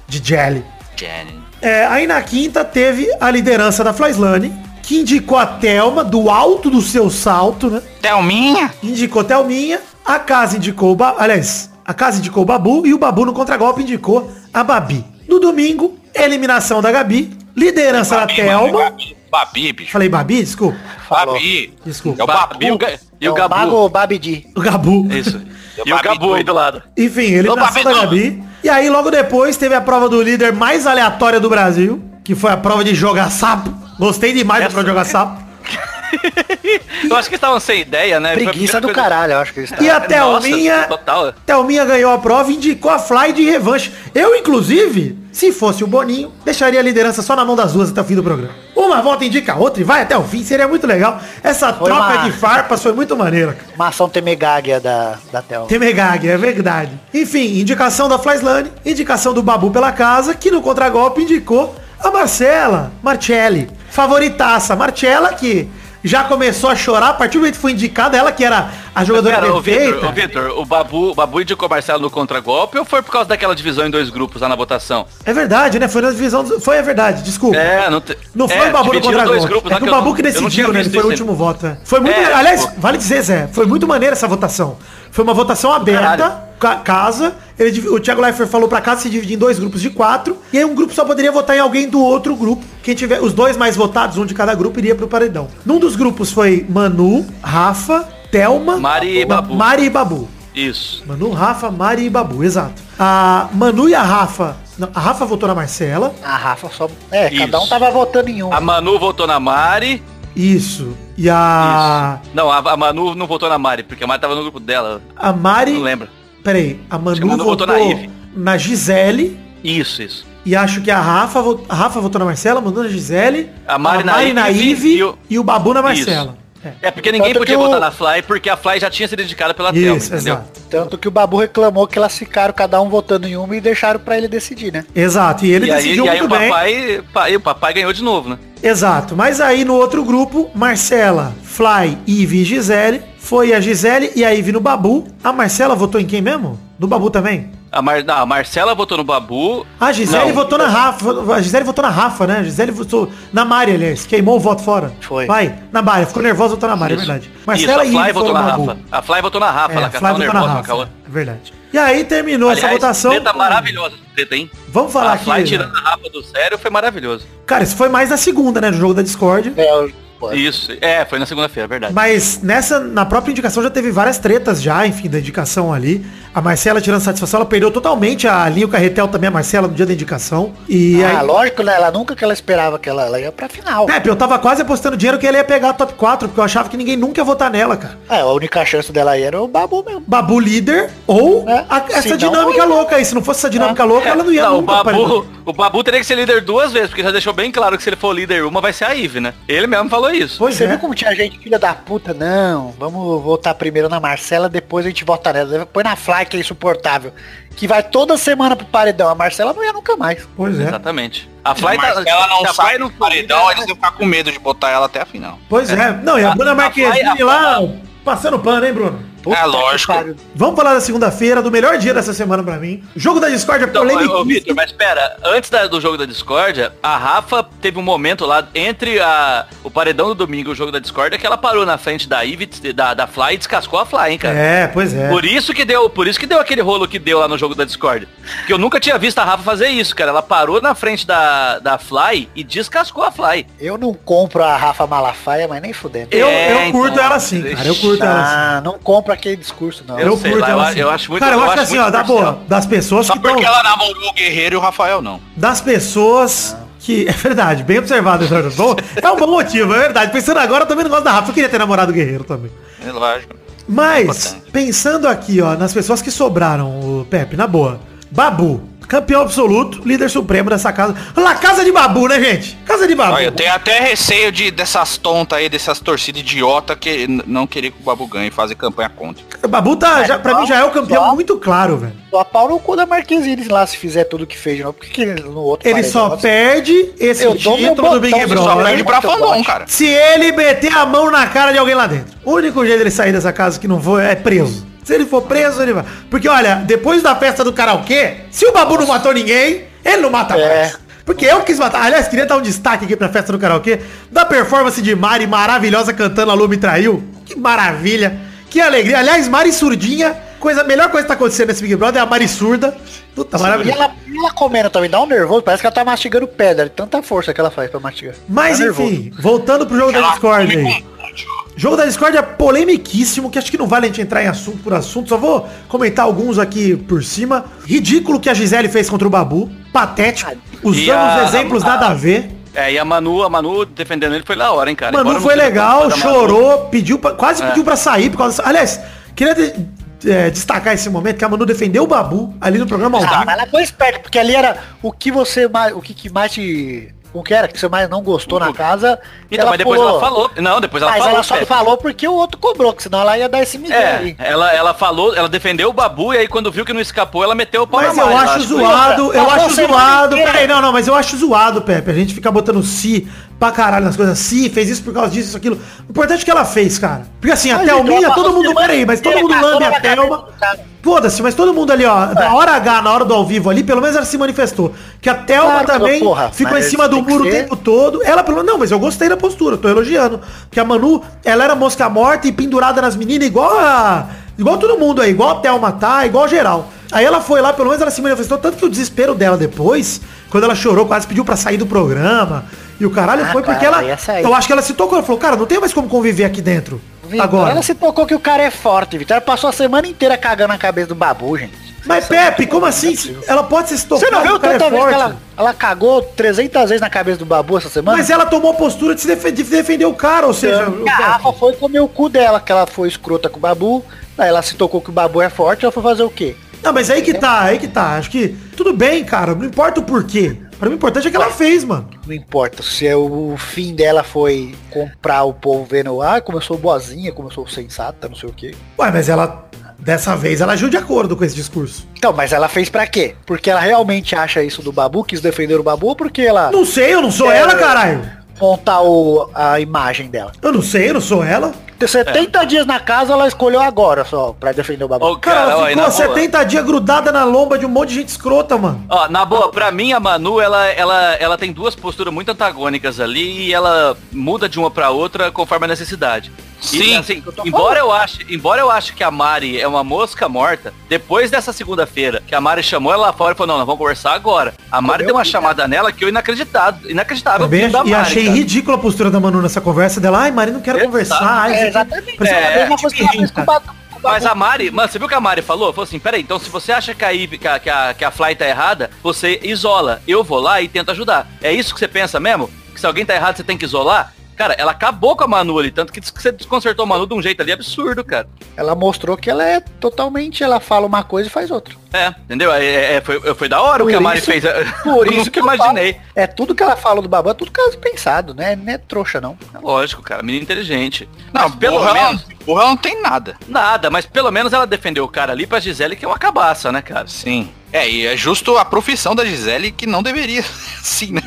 De Jelly. Jenny. É, aí na quinta teve a liderança da Flyslane, que indicou a Thelma do alto do seu salto, né? Thelminha? Indicou Thelminha, a casa indicou o Babu, aliás, a casa indicou o Babu e o Babu no contragolpe indicou a Babi. No domingo, eliminação da Gabi, liderança da Babi, mano, Thelma. Babi, Babi, bicho. Falei Babi, desculpa. Babi. Desculpa. É o Babu. E o, Ga- e É o o Gabu. Mago Babidi. O Gabu. Isso. É *laughs* o E o Babi Gabu aí do lado. Enfim, eliminação da. Gabi. E aí logo depois teve a prova do líder mais aleatória do Brasil, que foi a prova de jogar sapo. Gostei demais Essa- prova de jogar sapo. Eu acho que estavam sem ideia, né? Preguiça do coisa- caralho, eu acho que eles E a Nossa, Thelminha, total. Thelminha ganhou a prova e indicou a Fly de revanche. Eu, inclusive, se fosse o Boninho, deixaria a liderança só na mão das duas até o fim do programa. Uma volta indica a outra e vai até o fim, seria muito legal. Essa Foi troca uma- de farpas foi muito maneira. cara. Uma ação temegáguia da, da Thelma. Temegag, é verdade. Enfim, indicação da Flyslane, indicação do Babu pela casa, que no contragolpe indicou a Marcela Marcelli. Favoritaça, Marcela, que já começou a chorar a partir do momento que foi indicada, ela que era a jogadora Pera, perfeita. Vitor, ô Vitor, o Babu, o Babu indicou o Marcelo no contragolpe ou foi por causa daquela divisão em dois grupos lá na votação? É verdade, né? Foi na divisão. do- Foi a verdade, desculpa. É, não te... Não foi é, o Babu no dividiram contra dois grupos É que o Babu não- que decidiu, né? Ele foi o último voto. é. Foi muito. É, aliás, pô. vale dizer, Zé, foi muito maneira essa votação. Foi uma votação aberta, ca- casa. Ele, o Thiago Leifert falou pra casa se dividir em dois grupos de quatro. E aí um grupo só poderia votar em alguém do outro grupo. Quem tiver os dois mais votados, um de cada grupo, iria pro paredão. Num dos grupos foi Manu, Rafa, Thelma, Mari e Babu. Mari e Babu. Isso. Manu, Rafa, Mari e Babu, exato. A Manu e a Rafa. não, a Rafa votou na Marcela. A Rafa só. É, cada um Isso. tava votando em um. A Manu votou na Mari. Isso. E a. Isso. Não, a, a Manu não votou na Mari, porque a Mari tava no grupo dela. A Mari. Não lembro. Peraí, a Manu, a Manu votou, votou na Ive. na Gisele. Isso, isso. E acho que a Rafa, a Rafa votou na Marcela, a Manu na Gisele. A Mari na na Ive Ive e o- e o Babu na Marcela. É porque ninguém Tanto podia o- votar na Fly, porque a Fly já tinha sido dedicada pela Thelma, Isso, entendeu? exato. Tanto que o Babu reclamou que elas ficaram cada um votando em uma e deixaram pra ele decidir, né? Exato, e ele E aí, decidiu e aí muito o bem. papai, pa- e o papai ganhou de novo, né? Exato, mas aí no outro grupo, Marcela, Fly, Ive e Gisele. Foi a Gisele e a Ive no Babu. A Marcela votou em quem mesmo? No Babu também? A, Mar... não, a Marcela votou no Babu. A Gisele Não. votou na Rafa. A Gisele votou na Rafa, né? A Gisele votou na Mari, aliás. Queimou o voto fora. Foi. Vai, na Mari. Ficou nervosa, votou na Mari, é Isso. verdade. Isso, Marcela a e Fly votou foram na no Babu. Rafa. A Fly votou na Rafa, É, ela a votou na nervosa com Rafa. aquela- É verdade. E aí terminou essa Aliás, votação. treta maravilhosa, essa treta, hein? Vamos falar a aqui. Fly tirando a Rafa do sério foi maravilhoso. Cara, isso foi mais na segunda, né? No jogo da Discord. É, Isso, é, foi na segunda-feira, verdade. Mas nessa, na própria indicação já teve várias tretas já, enfim, da indicação ali. A Marcela tirando satisfação, ela perdeu totalmente a linha o Carretel também, a Marcela, no dia da indicação. E ah, aí, lógico, né? Ela nunca que ela esperava que ela, ela ia pra final. Pepe, eu tava quase apostando dinheiro que ela ia pegar a top 4, porque eu achava que ninguém nunca ia votar nela, cara. É, a única chance dela aí era o Babu mesmo. Babu líder ou É, a- essa dinâmica não. louca aí. Se não fosse essa dinâmica É. louca, ela não ia Não, o nunca Babu, aparecer. o Babu teria que ser líder duas vezes, porque já deixou bem claro que se ele for líder uma, vai ser a Ive, né? Ele mesmo falou isso. Pois Você é. viu como tinha gente filha da puta? Não, vamos votar primeiro na Marcela, depois a gente vota nela. Põe na Fly, que é insuportável. Que vai toda semana pro paredão. A Marcela não ia nunca mais. Pois é. Exatamente. A Fly a Marcela não sai no paredão, líder, eles iam ficar com medo de botar ela até a final. Pois é. Não, e a, A- Bruna a Marquezine lá, passando pano, hein, Bruno? Puta É, que lógico. pariu. Vamos falar da segunda-feira, do melhor dia dessa semana pra mim. Jogo da Discord é Então, polêmico. ô, Vitor, mas espera, antes da- do jogo da discórdia, a Rafa teve um momento lá entre a, o paredão do domingo e o jogo da discórdia que ela parou na frente da Eve, da, da Fly e descascou a Fly, hein, cara. É, pois é. Por isso que deu, por isso que deu aquele rolo que deu lá no jogo da Discord. Que eu nunca tinha visto a Rafa fazer isso, cara. Ela parou na frente da, da Fly e descascou a Fly. Eu não compro a Rafa Malafaia, mas nem fudendo. Eu, É, eu curto então, ela sim, cara. Eu curto ela sim. Ah, não compro aquele discurso, não. Eu sei lá, eu a- eu acho muito- Cara, eu, eu acho acho assim, ó, da boa, das pessoas Só que porque ela namorou o Guerreiro e o Rafael não. Das pessoas que... É verdade, bem observado, *laughs* Eduardo. Bom, é um bom motivo, é verdade. Pensando agora, eu também não gosto da Rafa. Eu queria ter namorado o Guerreiro também. É lógico. Mas, Importante. pensando aqui, ó, nas pessoas que sobraram, o Pepe, na boa. Babu, campeão absoluto, líder supremo dessa casa. Olha lá, casa de Babu, né, gente? Casa de Babu. Olha, eu tenho até receio de, dessas tontas aí, dessas torcidas idiota que não querer que o Babu ganhe e fazer campanha contra. O Babu tá, já, pra mim já é o campeão só- muito claro, velho. Só pau no cu da Marquezine lá se fizer tudo que fez novo. Por que, que no outro Ele só nossa, perde esse Eu título do Big botão, Só perde Brother pra fandom, cara. se ele meter a mão na cara de alguém lá dentro. O único jeito dele sair dessa casa que não for é preso. Se ele for preso, ele vai. Porque, olha, depois da festa do karaokê, se o Babu não matou ninguém, ele não mata É. mais. Porque eu quis matar. Aliás, queria dar um destaque aqui pra festa do karaokê da performance de Mari maravilhosa cantando A Lu Me Traiu. Que maravilha. Que alegria. Aliás, Mari surdinha. Coisa, a melhor coisa que tá acontecendo nesse Big Brother é a Mari surda. Puta, E maravilhosa. ela, e ela comendo também, dá um nervoso, parece que ela tá mastigando pedra, tanta força que ela faz pra mastigar. Mas Tá enfim, voltando pro jogo da Ela Discord come aí. Jogo da Discord é polemiquíssimo, que acho que não vale a gente entrar em assunto por assunto. Só vou comentar alguns aqui por cima. Ridículo que a Gisele fez contra o Babu. Patético. Usando a- os exemplos a- nada a ver. É, e a Manu, a Manu defendendo ele foi da hora, hein, cara. Manu Embora foi legal, Manu. chorou, pediu pra, quase É. pediu pra sair por causa Aliás, queria de- é, destacar esse momento que a Manu defendeu o Babu ali no programa ao Ah, ela foi esperta, porque ali era o que você mais. O que, que mais te. O que era que você mais não gostou na casa. Então, mas depois ela falou. Não, depois ela mas falou. ela só Pepe. falou porque o outro cobrou, que senão ela ia dar esse migué É, aí. ela, ela falou, ela defendeu o Babu e aí quando viu que não escapou, ela meteu o pau Mas na eu acho zoado, eu a acho zoado. inteira. Peraí, não, não, mas eu acho zoado, Pepe. A gente fica botando si pra caralho nas coisas. Si, fez isso por causa disso, isso, aquilo. O importante é que ela fez, cara. Porque assim, a Mas, Thelminha, então, todo mundo, peraí, mas todo mundo lambe a Thelma. Foda-se, mas todo mundo ali, ó, na hora H, na hora do ao vivo ali, pelo menos ela se manifestou. Que a Thelma Claro, também porra, ficou em cima do muro o tempo todo. Ela, pelo menos, não, mas eu gostei da postura, tô elogiando. Porque a Manu, ela era mosca morta e pendurada nas meninas igual a... Igual todo mundo aí, igual a Thelma tá, igual geral. Aí ela foi lá, pelo menos ela se manifestou, tanto que o desespero dela depois, quando ela chorou, quase pediu pra sair do programa. E o caralho Ah, foi porque ela. sair. Eu acho que ela se tocou, ela falou, cara, não tem mais como conviver aqui dentro. Agora. Ela se tocou que o cara é forte, Vitor. Ela passou a semana inteira cagando na cabeça do babu, gente. Mas Pepe, como assim? Ela pode se tocar, Você não viu o cara é tanta vez que ela, ela cagou 300 vezes na cabeça do babu essa semana? Mas ela tomou a postura de, se de defender o cara, ou seja, o a Rafa foi comer o cu dela, que ela foi escrota com o babu. Aí ela se tocou que o babu é forte, ela foi fazer o quê? Não, mas aí que tá, aí que tá. Acho que tudo bem, cara, não importa o porquê. Pra mim o importante é que ela fez, mano. Não importa se é o fim dela foi comprar o povo vendo, ah, sou boazinha, sou sensata, não sei o quê. Ué, mas ela, dessa vez, ela agiu de acordo com esse discurso. Então, mas ela fez pra quê? Porque ela realmente acha isso do Babu, quis defender o Babu, ou porque ela Não sei, eu não sou ela, caralho. montar o, a imagem dela? Eu não sei, eu não sou ela. Ter 70 dias na casa, ela escolheu agora só pra defender o Babu. Ô, Cara, cara, ela ó, e ficou boa. 70 dias grudada na lomba de um monte de gente escrota, mano. Ó, na boa, pra mim a Manu, ela, ela, ela tem duas posturas muito antagônicas ali e ela muda de uma pra outra conforme a necessidade. E, Sim, assim, embora eu ache, embora eu ache que a Mari é uma mosca morta, depois dessa segunda-feira, que a Mari chamou ela lá fora e falou, não, nós vamos conversar agora. A Mari deu uma chamada nela que eu inacreditável, inacreditável. Da ach- e Mari, achei cara. ridícula a postura da Manu nessa conversa dela. Ai, Mari, não quero Exato. conversar. Ai, É, exatamente. É, uma a mesma coisa que ela fez com o Babu. com o Babu. Mas a Mari, mano, você viu que a Mari falou? Falou assim, peraí, então se você acha que a, Ivy- que a, que a, que a Fly tá errada, você isola. Eu vou lá e tento ajudar. É isso que você pensa mesmo? Que se alguém tá errado, você tem que isolar? Cara, ela acabou com a Manu ali, tanto que você desconcertou a Manu de um jeito ali absurdo, cara. Ela mostrou que ela é totalmente, ela fala uma coisa e faz outra. É, entendeu? É, é, é, foi, foi da hora o Por que a Mari isso- fez. *laughs* Por isso que eu imaginei. falo. É tudo que ela fala do Babu, é tudo caso pensado, né? Não é trouxa, não. É lógico, cara, menina inteligente. Não, Mas pelo burra, ela- menos, burra ela não tem nada. nada, mas pelo menos ela defendeu o cara ali pra Gisele, que é uma cabaça, né, cara? Sim. É, e é justo a profissão da Gisele que não deveria. *laughs* Sim, né?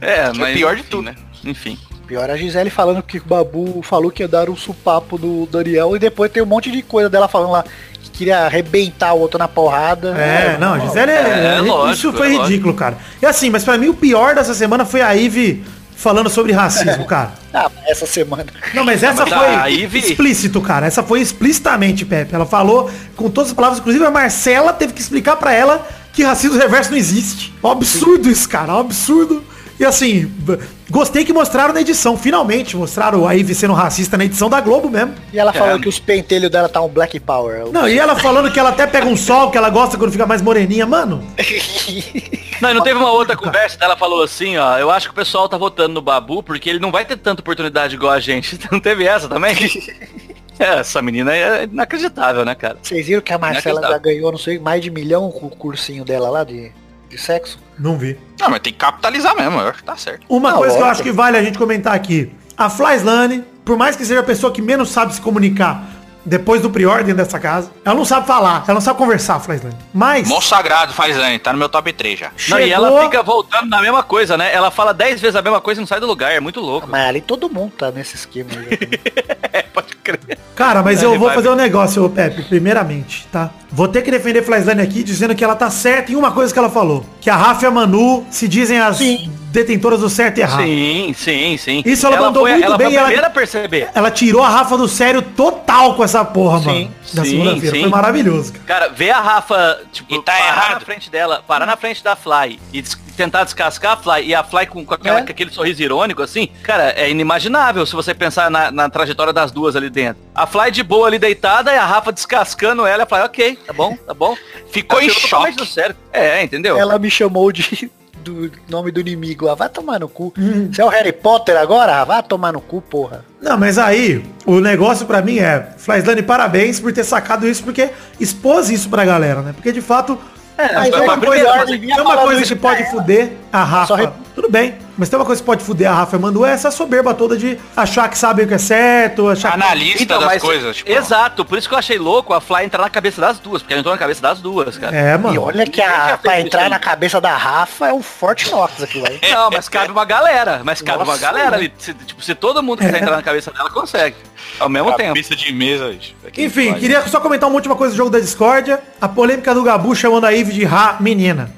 É, é mas pior de enfim, tudo. né? Enfim. Pior é a Gisele falando que o Babu falou que ia dar um supapo do Daniel e depois tem um monte de coisa dela falando lá que queria arrebentar o outro na porrada. É, não, a Gisele é, É, lógico, Isso foi é lógico. ridículo, cara. E assim, mas pra mim o pior dessa semana foi a Ivy falando sobre racismo, *laughs* cara. Ah, essa semana. Não, mas essa Mas foi Ivy- explícito, cara. Essa foi explicitamente, Pepe. Ela falou com todas as palavras, inclusive a Marcela teve que explicar pra ela que racismo reverso não existe. Um absurdo isso, cara. Um absurdo. E assim, gostei que mostraram na edição, finalmente. Mostraram a Ivy sendo racista na edição da Globo mesmo. E ela falou É. que os pentelhos dela tá um Black Power. Não, e ela falando que ela até pega um sol, que ela gosta quando fica mais moreninha. Mano, Não, e não teve uma outra conversa, ela falou assim, ó, eu acho que o pessoal tá votando no Babu porque ele não vai ter tanta oportunidade igual a gente. *laughs* Não teve essa também? É, essa menina é inacreditável, né, cara? Vocês viram que a Marcela já ganhou, não sei, mais de milhão com o cursinho dela lá de, de sexo? não vi. Não, mas tem que capitalizar mesmo, eu acho que tá certo. Uma coisa que eu acho que vale a gente comentar aqui. A Flyslane, por mais que seja a pessoa que menos sabe se comunicar depois do Prior dentro dessa casa, ela não sabe falar, ela não sabe conversar, Flyslane. Mas, Mó sagrado tá no meu top 3 já. Não, e chegou- ela fica voltando na mesma coisa, né? Ela fala dez vezes a mesma coisa e não sai do lugar, é muito louco. Mas ali todo mundo tá nesse esquema. aí, já. *laughs* É, pode crer. Cara, mas Ele eu vou fazer um negócio, ô Pepe, primeiramente, tá? Vou ter que defender Flyslane aqui dizendo que ela tá certa em uma coisa que ela falou. Que a Rafa e a Manu se dizem as detentoras do certo e errado. Sim, sim, sim. Isso ela mandou foi, muito ela bem Foi e a ela- primeira a perceber. Ela tirou a Rafa do sério total com essa porra, mano. Na sim, segunda-feira. sim. Foi maravilhoso, cara. Cara, ver a Rafa, tipo, E tá parar errado. na frente dela, parar na frente da Fly e des- tentar descascar a Fly e a Fly com, com, aquela- É. com aquele sorriso irônico, assim, cara, é inimaginável se você pensar na, na trajetória das duas ali dentro. A Fly de boa ali deitada e a Rafa descascando ela, a Fly, ok, tá bom, tá bom. Ficou Ela em choque. do sério. É, entendeu? Ela me chamou de do nome do inimigo. Ah, vai tomar no cu. Você é o Harry Potter agora? Ah, vai tomar no cu, porra. Não, mas aí, o negócio pra mim é, Flyslane, parabéns por ter sacado isso, porque expôs isso pra galera, né? Porque de fato, mas é é uma que coisa, tem uma coisa que pode fuder a Rafa. Re- Tudo bem, mas tem uma coisa que pode fuder a Rafa e Manu, é essa soberba toda de achar que sabe o que é certo, achar que... Analista Então, das mas- coisas, tipo, Exato, por isso que eu achei louco a Fly entrar na cabeça das duas, porque ela entrou na cabeça das duas, cara. É, E mano. olha que a, pra entrar na cabeça da Rafa é um forte Knox aquilo aí. *laughs* Não, mas cabe uma galera, mas cabe uma Nossa, galera né? ali. Se, tipo, se todo mundo quiser entrar na cabeça dela, consegue. Ao mesmo tempo. cabeça de mesa. Enfim, queria só comentar uma última coisa do jogo da discórdia. A polêmica do Gabu chamando a Ivy de Ra menina.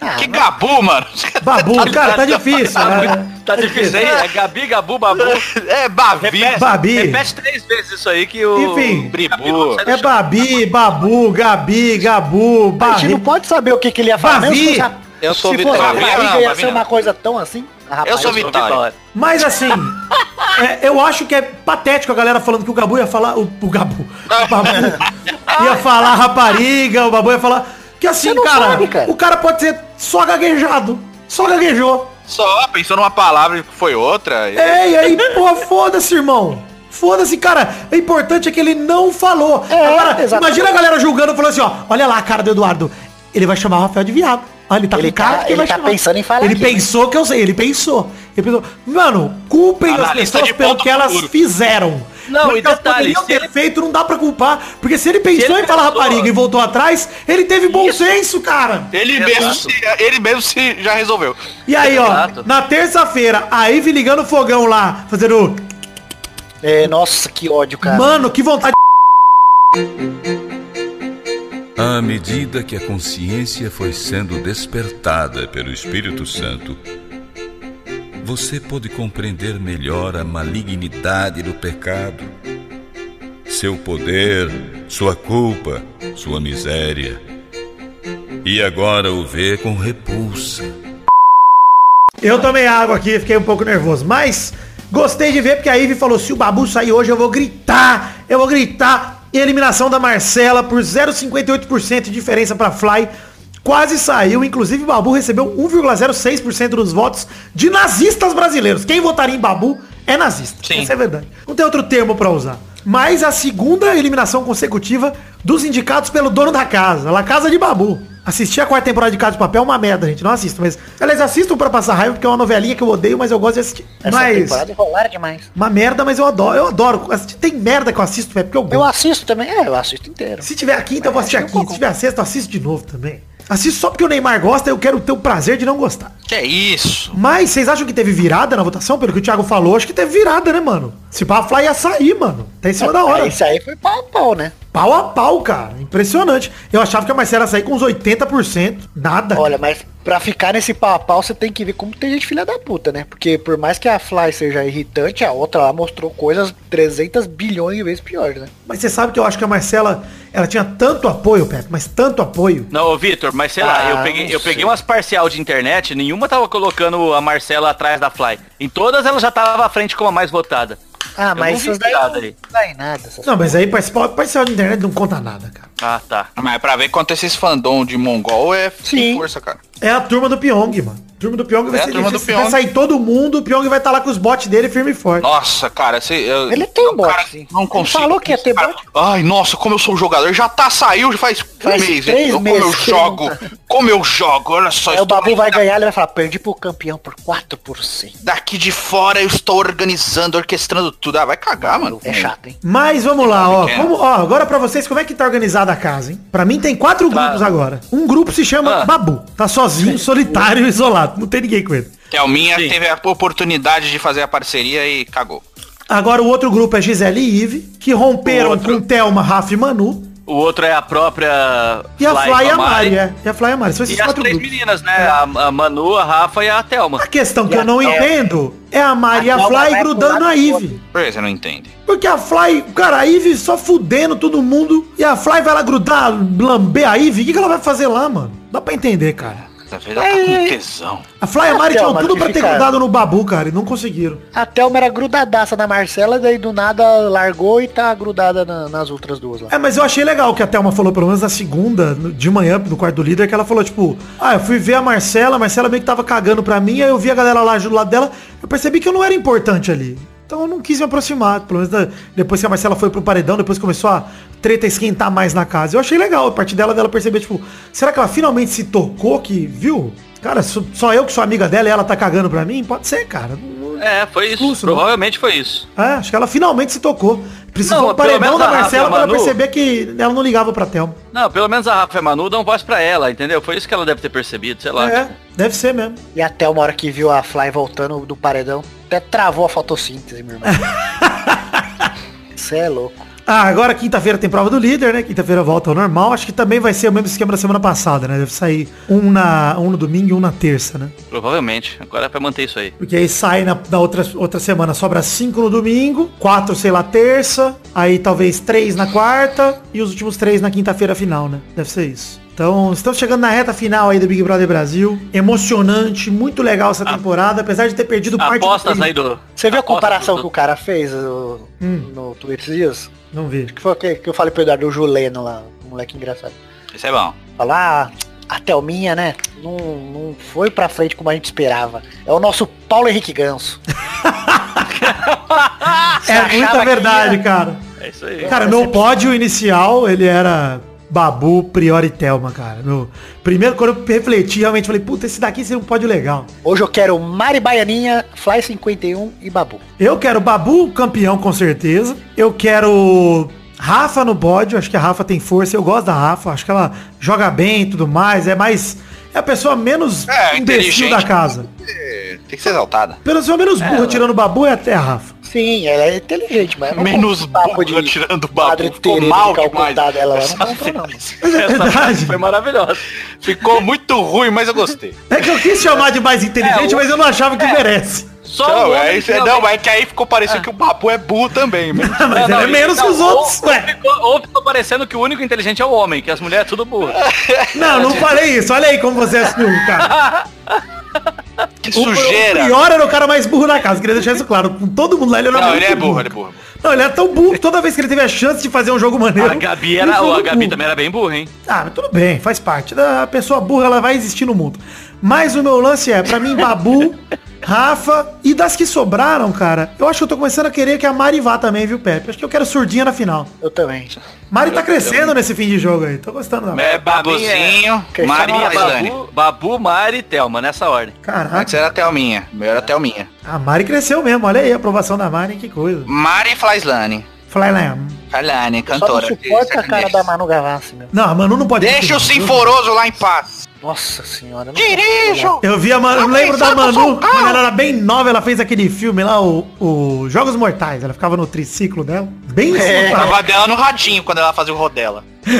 Ah, *laughs* Que gabu, mano. Babu, *laughs* cara, tá difícil. Tá, né? tá difícil aí, *laughs* é Gabi, Gabu, Babu. É bavi. Repete, Babi. repete três vezes isso aí que o... Enfim. Bribu. É Babi, Babu, Gabi, Gabu, a gente não pode saber o que, que ele ia falar. Bavi. Eu sou Se fosse Vitória. rapariga, não, ia ser não. uma coisa tão assim. Eu sou Vitória. Mas assim, *laughs* é, eu acho que é patético a galera falando que o Gabu ia falar. O, o Gabu. O Babu *laughs* ia falar rapariga, o Babu ia falar. Que assim, cara, sabe, cara. o cara pode ser só gaguejado. Só gaguejou. Só pensou numa palavra e foi outra. É, e aí, pô, foda-se, irmão. Foda-se, cara. O importante é que ele não falou. É, Agora, exatamente. imagina a galera julgando falando assim, ó. Olha lá a cara do Eduardo. Ele vai chamar o Rafael de viado. Ah, ele tá Ele com cara tá- que ele vai tá chamar. pensando em falar Ele aqui, né? pensou que eu sei, ele pensou. Ele pensou, mano, culpem as pessoas pelo que elas futuro. fizeram. Não, Porque e detalhe, elas poderiam se ter ele- feito, não dá pra culpar. Porque se ele pensou ele em falar pensou- rapariga e voltou atrás, ele teve bom Isso. senso, cara. Ele Exato. mesmo, se, ele mesmo se já resolveu. E aí, ó, Exato. na terça-feira, a Ivy ligando o fogão lá, fazendo. É, nossa, que ódio, cara. Mano, que vontade. *laughs* À medida que a consciência foi sendo despertada pelo Espírito Santo, você pôde compreender melhor a malignidade do pecado, seu poder, sua culpa, sua miséria. E agora o vê com repulsa. Eu tomei água aqui, fiquei um pouco nervoso. Mas gostei de ver porque a Ivy falou: se o Babu sair hoje, eu vou gritar. Eu vou gritar. E a eliminação da Marcela por 0,58% de diferença pra Fly. Quase saiu, inclusive Babu recebeu 1,06% dos votos de nazistas brasileiros. Quem votaria em Babu é nazista. Sim. Essa é verdade. Não tem outro termo pra usar. Mas a segunda eliminação consecutiva dos indicados pelo dono da casa, La Casa de Babu. Assistir a quarta temporada de Casa de Papel é uma merda, gente. Não assistam, mas. Aliás, assistam pra passar raiva, porque é uma novelinha que eu odeio, mas eu gosto de assistir. Essa mas. temporada enrolaram demais. Uma merda, mas eu adoro. Eu adoro. Tem merda que eu assisto, é porque eu gosto. Eu assisto também. É, eu assisto inteiro. Se tiver a quinta, eu vou assistir a quinta. Se tiver a sexta, eu assisto de novo também. Assisto só porque o Neymar gosta, eu quero ter o prazer de não gostar. Que é isso? Mas vocês acham que teve virada na votação? Pelo que o Thiago falou, acho que teve virada, né, mano? Se pá, a Fly ia sair, mano. Tá em cima da hora. Isso aí foi pau a pau, né? Pau a pau, cara. Impressionante. Eu achava que a Marcela sair com uns 80%. Nada. Olha, mas pra ficar nesse pau a pau, você tem que ver como tem gente filha da puta, né? Porque por mais que a Fly seja irritante, a outra lá mostrou coisas 300 bilhões de vezes piores, né? Mas você sabe que eu acho que a Marcela, ela tinha tanto apoio, Pepe, mas tanto apoio. Não, ô Vitor, mas sei lá, Ah, eu peguei, não eu peguei umas parcial de internet, nenhuma tava colocando a Marcela atrás da Fly. Em todas ela já tava à frente como a mais votada. Ah, Eu mas essas daí nada não aí. em nada. Não, mas aí participar, parcial de internet não conta nada, cara. Ah, tá. Mas pra ver quanto esses fandom de mongol é Sim. força, cara. É a turma do Pyong, mano. Turma do Pyong vai, É ser- turma do vai Pyong. sair todo mundo, o Pyong vai estar lá com os bots dele firme e forte. Nossa, cara, você. eu- Ele tem um bot, cara. Não Ele consigo. falou que ia ter Cara, bot. Ai, nossa, como eu sou um jogador. Já tá, saiu, já faz, Faz um mês. três eu, como meses eu ele jogo. tá. Como eu jogo, olha só. Aí o Babu vai ganhar, ele vai falar, perdi pro campeão por 4%. Daqui de fora eu estou organizando, orquestrando tudo. Ah, vai cagar, mano. É chato, hein? Mas vamos lá, ó. Como, ó. Agora pra vocês, como é que tá organizada a casa, hein? Pra mim tem quatro grupos agora. Um grupo se chama Ah. Babu. Tá sozinho, *laughs* solitário, isolado. Não tem ninguém com ele. Thelminha Sim. teve a oportunidade de fazer a parceria e cagou. Agora o outro grupo é Gisele e Ive, que romperam com Thelma, Rafa e Manu. O outro é a própria E a Fly e a Mari, é. E a Fly e a Mari. São esses E as três grupos. meninas, né? A, a Manu, a Rafa e a Thelma. A questão que E eu a não Thelma. entendo é a Mari e A a Fly vai grudando no Ive. Por que você não entende? Porque a Fly, cara, a Ive só fudendo todo mundo. E a Fly vai lá grudar, lamber a Ive. O que, que ela vai fazer lá, mano? Dá pra entender, cara. Vez ela tá com tesão. A Fly e a Mari tinham tudo que pra ter grudado no Babu, cara, e não conseguiram. A Thelma era grudadaça na Marcela, daí do nada largou e tá grudada na- nas outras duas lá. É, mas eu achei legal que a Thelma falou, pelo menos na segunda, no- de manhã, no quarto do líder, que ela falou, tipo, ah, eu fui ver a Marcela, a Marcela meio que tava cagando pra mim, aí eu vi a galera lá do lado dela, eu percebi que eu não era importante ali. Então eu não quis me aproximar, pelo menos da- depois que a Marcela foi pro paredão, depois começou a treta esquentar mais na casa. Eu achei legal, a partir dela, dela perceber, tipo, será que ela finalmente se tocou que, viu? Cara, só, eu que sou amiga dela e ela tá cagando pra mim? Pode ser, cara. Não- não- É, foi isso. Né? Provavelmente foi isso. É, acho que ela finalmente se tocou. Precisou Não, paredão menos da Marcela a pra ela Manu- perceber que ela não ligava pra Thelma. Não, pelo menos a Rafa e a Manu dão voz pra ela, entendeu? Foi isso que ela deve ter percebido, sei lá. É, deve ser mesmo. E a Thelma, a hora que viu a Fly voltando do paredão, até travou a fotossíntese, meu irmão. *laughs* Você é louco. Ah, agora quinta-feira tem prova do líder, né? Quinta-feira volta ao normal. Acho que também vai ser o mesmo esquema da semana passada, né? Deve sair um, na, um no domingo e um na terça, né? Provavelmente. Agora é pra manter isso aí. Porque aí sai na, na outra, outra semana, sobra cinco no domingo, quatro, sei lá, terça, aí talvez três na quarta e os últimos três na quinta-feira final, né? Deve ser isso. Então, estamos chegando na reta final aí do Big Brother Brasil. Emocionante, muito legal essa temporada, apesar de ter perdido parte do Apostas prêmio. aí do. Você viu a comparação do- que o cara fez o- Hum. no Twitter esses dias? Não vi. Que foi o que, que eu falei pro Eduardo, o Juleno lá, um moleque engraçado. Isso é bom. Falar, ah, a Thelminha, né? Não, não foi pra frente como a gente esperava. É o nosso Paulo Henrique Ganso. *laughs* É muita verdade, ia- cara. É isso aí. Cara, meu pódio inicial, ele era Babu, Priori e Thelma, cara. Meu, primeiro, quando eu refleti, realmente falei, puta, esse daqui seria um pódio legal. Hoje eu quero Mari Baianinha, Fly 51 e Babu. Eu quero Babu campeão, com certeza. Eu quero Rafa no pódio. Acho que a Rafa tem força. Eu gosto da Rafa. Acho que ela joga bem e tudo mais. É mais... É a pessoa menos É, imbecil da casa. É, Tem que ser exaltada. Pessoa menos burra, tirando o Babu, é até a Rafa. Sim, ela é inteligente, mas não Menos papo burra tirando o Babu. Padre Ficou mal de demais. dela, ela Essa não compra não. É Essa verdade. frase foi maravilhosa. Ficou muito ruim, mas eu gostei. É que eu quis chamar de mais inteligente, É, mas eu não achava que merece. Só Não, é, isso, que não, é que aí ficou parecendo que o Babu é burro também. Mas... Mas Não, é não, menos não, que os ou- outros, Ou, ué. ficou, ou ficou parecendo que o único inteligente é o homem, que as mulheres é tudo burro. Não, não falei isso. Olha aí como você assumiu, cara. *laughs* *laughs* Que O- O sujeira. pior era o cara mais burro da casa. Queria deixar isso claro. Com todo mundo lá, ele era Não, ele é burro, ele é burro. Não, ele era tão burro que toda vez que ele teve a chance de fazer um jogo maneiro. A Gabi era. A Gabi burro. também era bem burra, hein? Ah, mas tudo bem, faz parte. Da pessoa burra, ela vai existir no mundo. Mas o meu lance é, pra mim, Babu, Rafa e das que sobraram, cara, eu acho que eu tô começando a querer que a Mari vá também, viu, Pepe? Acho que eu quero surdinha na final. Eu também. Mari tá crescendo nesse fim de jogo aí. Tô gostando da É Babuzinho, Maria Maria, Islane. Babu, Babu, Mari e Thelma, nessa ordem. Caraca, Antes era a Thelminha. Meu era a Thelminha. a Mari cresceu mesmo. Olha aí a aprovação da Mari, que coisa. Mari Flaislane. Flylam. Flailane, Só não cantora. suporta a cara da Manu Gavassi, meu. Não, a Manu não pode... Deixa o Sinforoso lá em paz. Nossa senhora. Dirijo! Eu vi a Manu, eu lembro da Manu, quando ela era bem nova, ela fez aquele filme lá, o, o Jogos Mortais. Ela ficava no triciclo dela. Bem É, é, tava dela no radinho quando ela fazia o rodela. *laughs*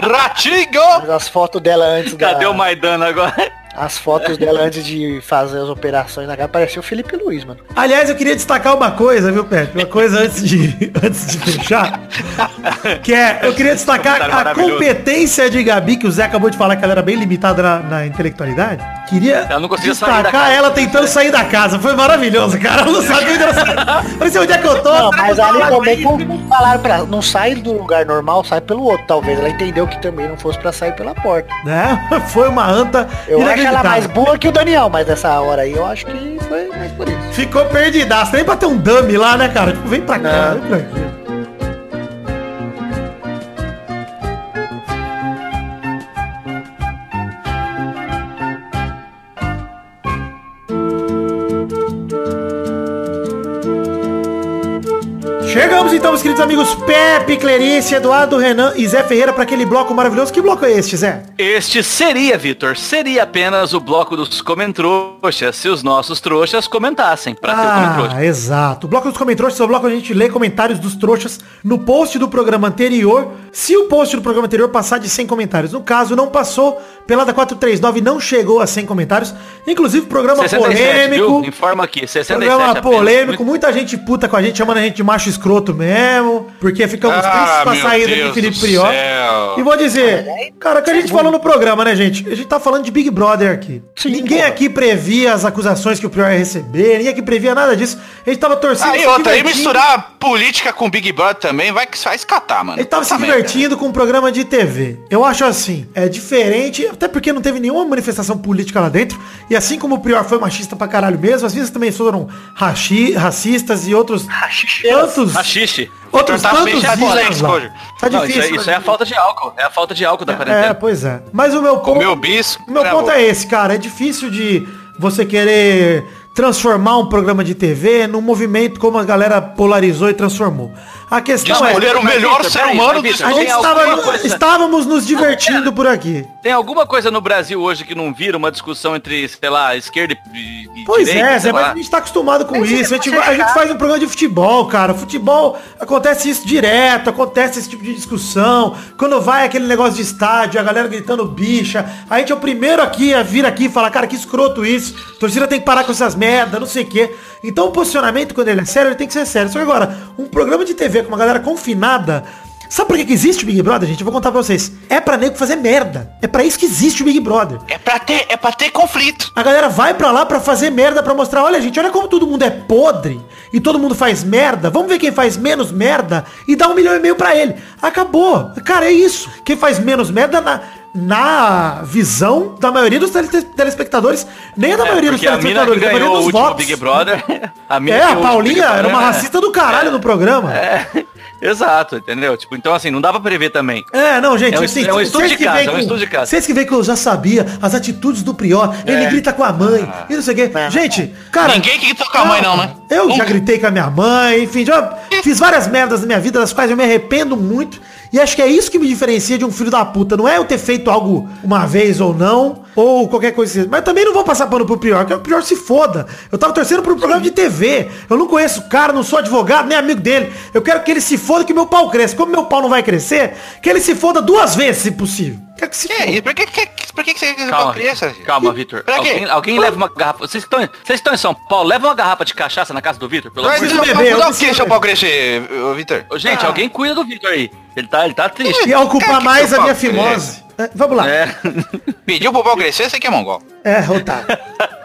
Ratinho! As fotos dela antes Cadê da... o Maidana agora? As fotos dela antes de fazer as operações na cara, parecia o Felipe Luiz, mano. Aliás, eu queria destacar uma coisa, viu, Pepe? Uma coisa antes de, *laughs* antes de fechar. Que é, eu queria destacar a maravilhoso. competência de Gabi, que o Zé acabou de falar que ela era bem limitada na, na intelectualidade. Queria Ela não conseguia sair da destacar casa. ela tentando sair da casa. Foi maravilhoso, cara. Ela não sabia onde ela saiu. Parecia onde é que eu tô. Não, mas ali também como falaram pra ela, não sai do lugar normal, sai pelo outro, talvez. Ela entendeu que também não fosse pra sair pela porta. Né? *laughs* Foi uma anta Eu acho ela mais boa que o Daniel, mas nessa hora aí eu acho que foi mais por isso. Ficou perdidaço. Nem pra ter um dummy lá, né, cara? Tipo, vem pra cá, Não. vem pra aqui. Meus queridos amigos Pepe, Clerice, Eduardo, Renan e Zé Ferreira para aquele bloco maravilhoso. Que bloco é este, Zé? Este seria, Vitor, seria apenas o bloco dos comentroxas, se os nossos trouxas comentassem, pra ter o. Ah, exato. O bloco dos comentários é o bloco onde a gente lê comentários dos trouxas no post do programa anterior. Se o post do programa anterior passar de 100 comentários. No caso, não passou, Pelada 439 não chegou a 100 comentários. Inclusive, programa 67, polêmico. viu? Informa aqui, 67 Programa apenas. polêmico, muita gente puta com a gente, chamando a gente de macho escroto mesmo, porque ficamos Ah, tristes com a saída de Felipe céu. E vou dizer, cara, o que a gente falou no programa, né, gente? A gente tá falando de Big Brother aqui. Sim, ninguém porra. aqui previa as acusações que o Prior ia receber, ninguém aqui previa nada disso. A gente tava torcendo. Aí se outra, aí misturar política com Big Brother também vai, vai escatar, mano. Ele tava se merda. divertindo com um programa de TV. Eu acho assim, é diferente, até porque não teve nenhuma manifestação política lá dentro. E assim como o Prior foi machista pra caralho mesmo, as vezes também foram rachi, racistas e outros tantos, Rachixe. outros Tá tantos. Tá Não, difícil. isso, é, isso é a falta de álcool. É a falta de álcool da É, quarentena. pois é. Mas o meu ponto, Comeu bis. o meu ponto é esse, cara. É difícil de você querer transformar um programa de TV num movimento como a galera polarizou e transformou. A questão é... Escolher o melhor ser humano Vitor, A gente estava, coisa- estávamos nos divertindo por aqui. Tem alguma coisa no Brasil hoje que não vira uma discussão entre, sei lá, esquerda e, Pois direita? é, Zé, mas lá? a gente tá acostumado com Mas isso. A gente, a gente faz um programa de futebol, cara. Futebol acontece isso direto, acontece esse tipo de discussão. Quando vai aquele negócio de estádio, a galera gritando bicha. A gente é o primeiro aqui a vir aqui e falar, cara, que escroto isso. A torcida tem que parar com essas merda, não sei o quê. Então o posicionamento, quando ele é sério, ele tem que ser sério. Só que agora, um programa de TV com uma galera confinada. Sabe por que, que existe o Big Brother, gente? Eu vou contar pra vocês. É pra nego fazer merda. É pra isso que existe o Big Brother. É pra ter, é pra ter conflito. A galera vai pra lá pra fazer merda, pra mostrar, olha gente, olha como todo mundo é podre e todo mundo faz merda. Vamos ver quem faz menos merda e dá um milhão e meio pra ele. Acabou. Cara, é isso. Quem faz menos merda na, na visão da maioria dos tele- telespectadores, nem é da maioria dos Porque a mina que telespectadores, da maioria ganhou dos votos. Big Brother... A mina É, a ganhou Paulinha era uma né? racista do caralho no programa. *laughs* Exato, entendeu? Tipo, então assim, não dá pra prever também. É, não, gente, É um assim, é um estudo de veem é um estudo de caso. Vocês que veem que eu já sabia as atitudes do Prior, ele grita com a mãe, e não sei o quê. Gente, cara... Ninguém que grita com a mãe, não, né? Eu já Nunca. gritei com a minha mãe, enfim, já fiz várias merdas na minha vida, das quais eu me arrependo muito. E acho que é isso que me diferencia de um filho da puta. Não é eu ter feito algo uma vez ou não, ou qualquer coisa assim. Mas também não vou passar pano pro Prior, que o Prior se foda. Eu tava torcendo pro programa de TV. Eu não conheço o cara, não sou advogado, nem amigo dele. Eu quero que ele se foda, que meu pau cresça. Como meu pau não vai crescer, que ele se foda duas vezes, se possível. Quero que se Que foda. Por que, que, por que, que você quer Calma, criança? calma, Vitor. Pra? Alguém, alguém leva uma garrafa. Vocês estão, vocês estão em São Paulo, leva uma garrafa de cachaça na casa do Vitor, pelo Mas amor de beber, eu dá o que seu pau crescer, Vitor? Gente, alguém cuida do Vitor aí. Ele tá, ele tá triste. Ia ocupar mais a minha fimose. É, vamos lá. É. Pediu pro pau crescer, você que é mongol. É, otário.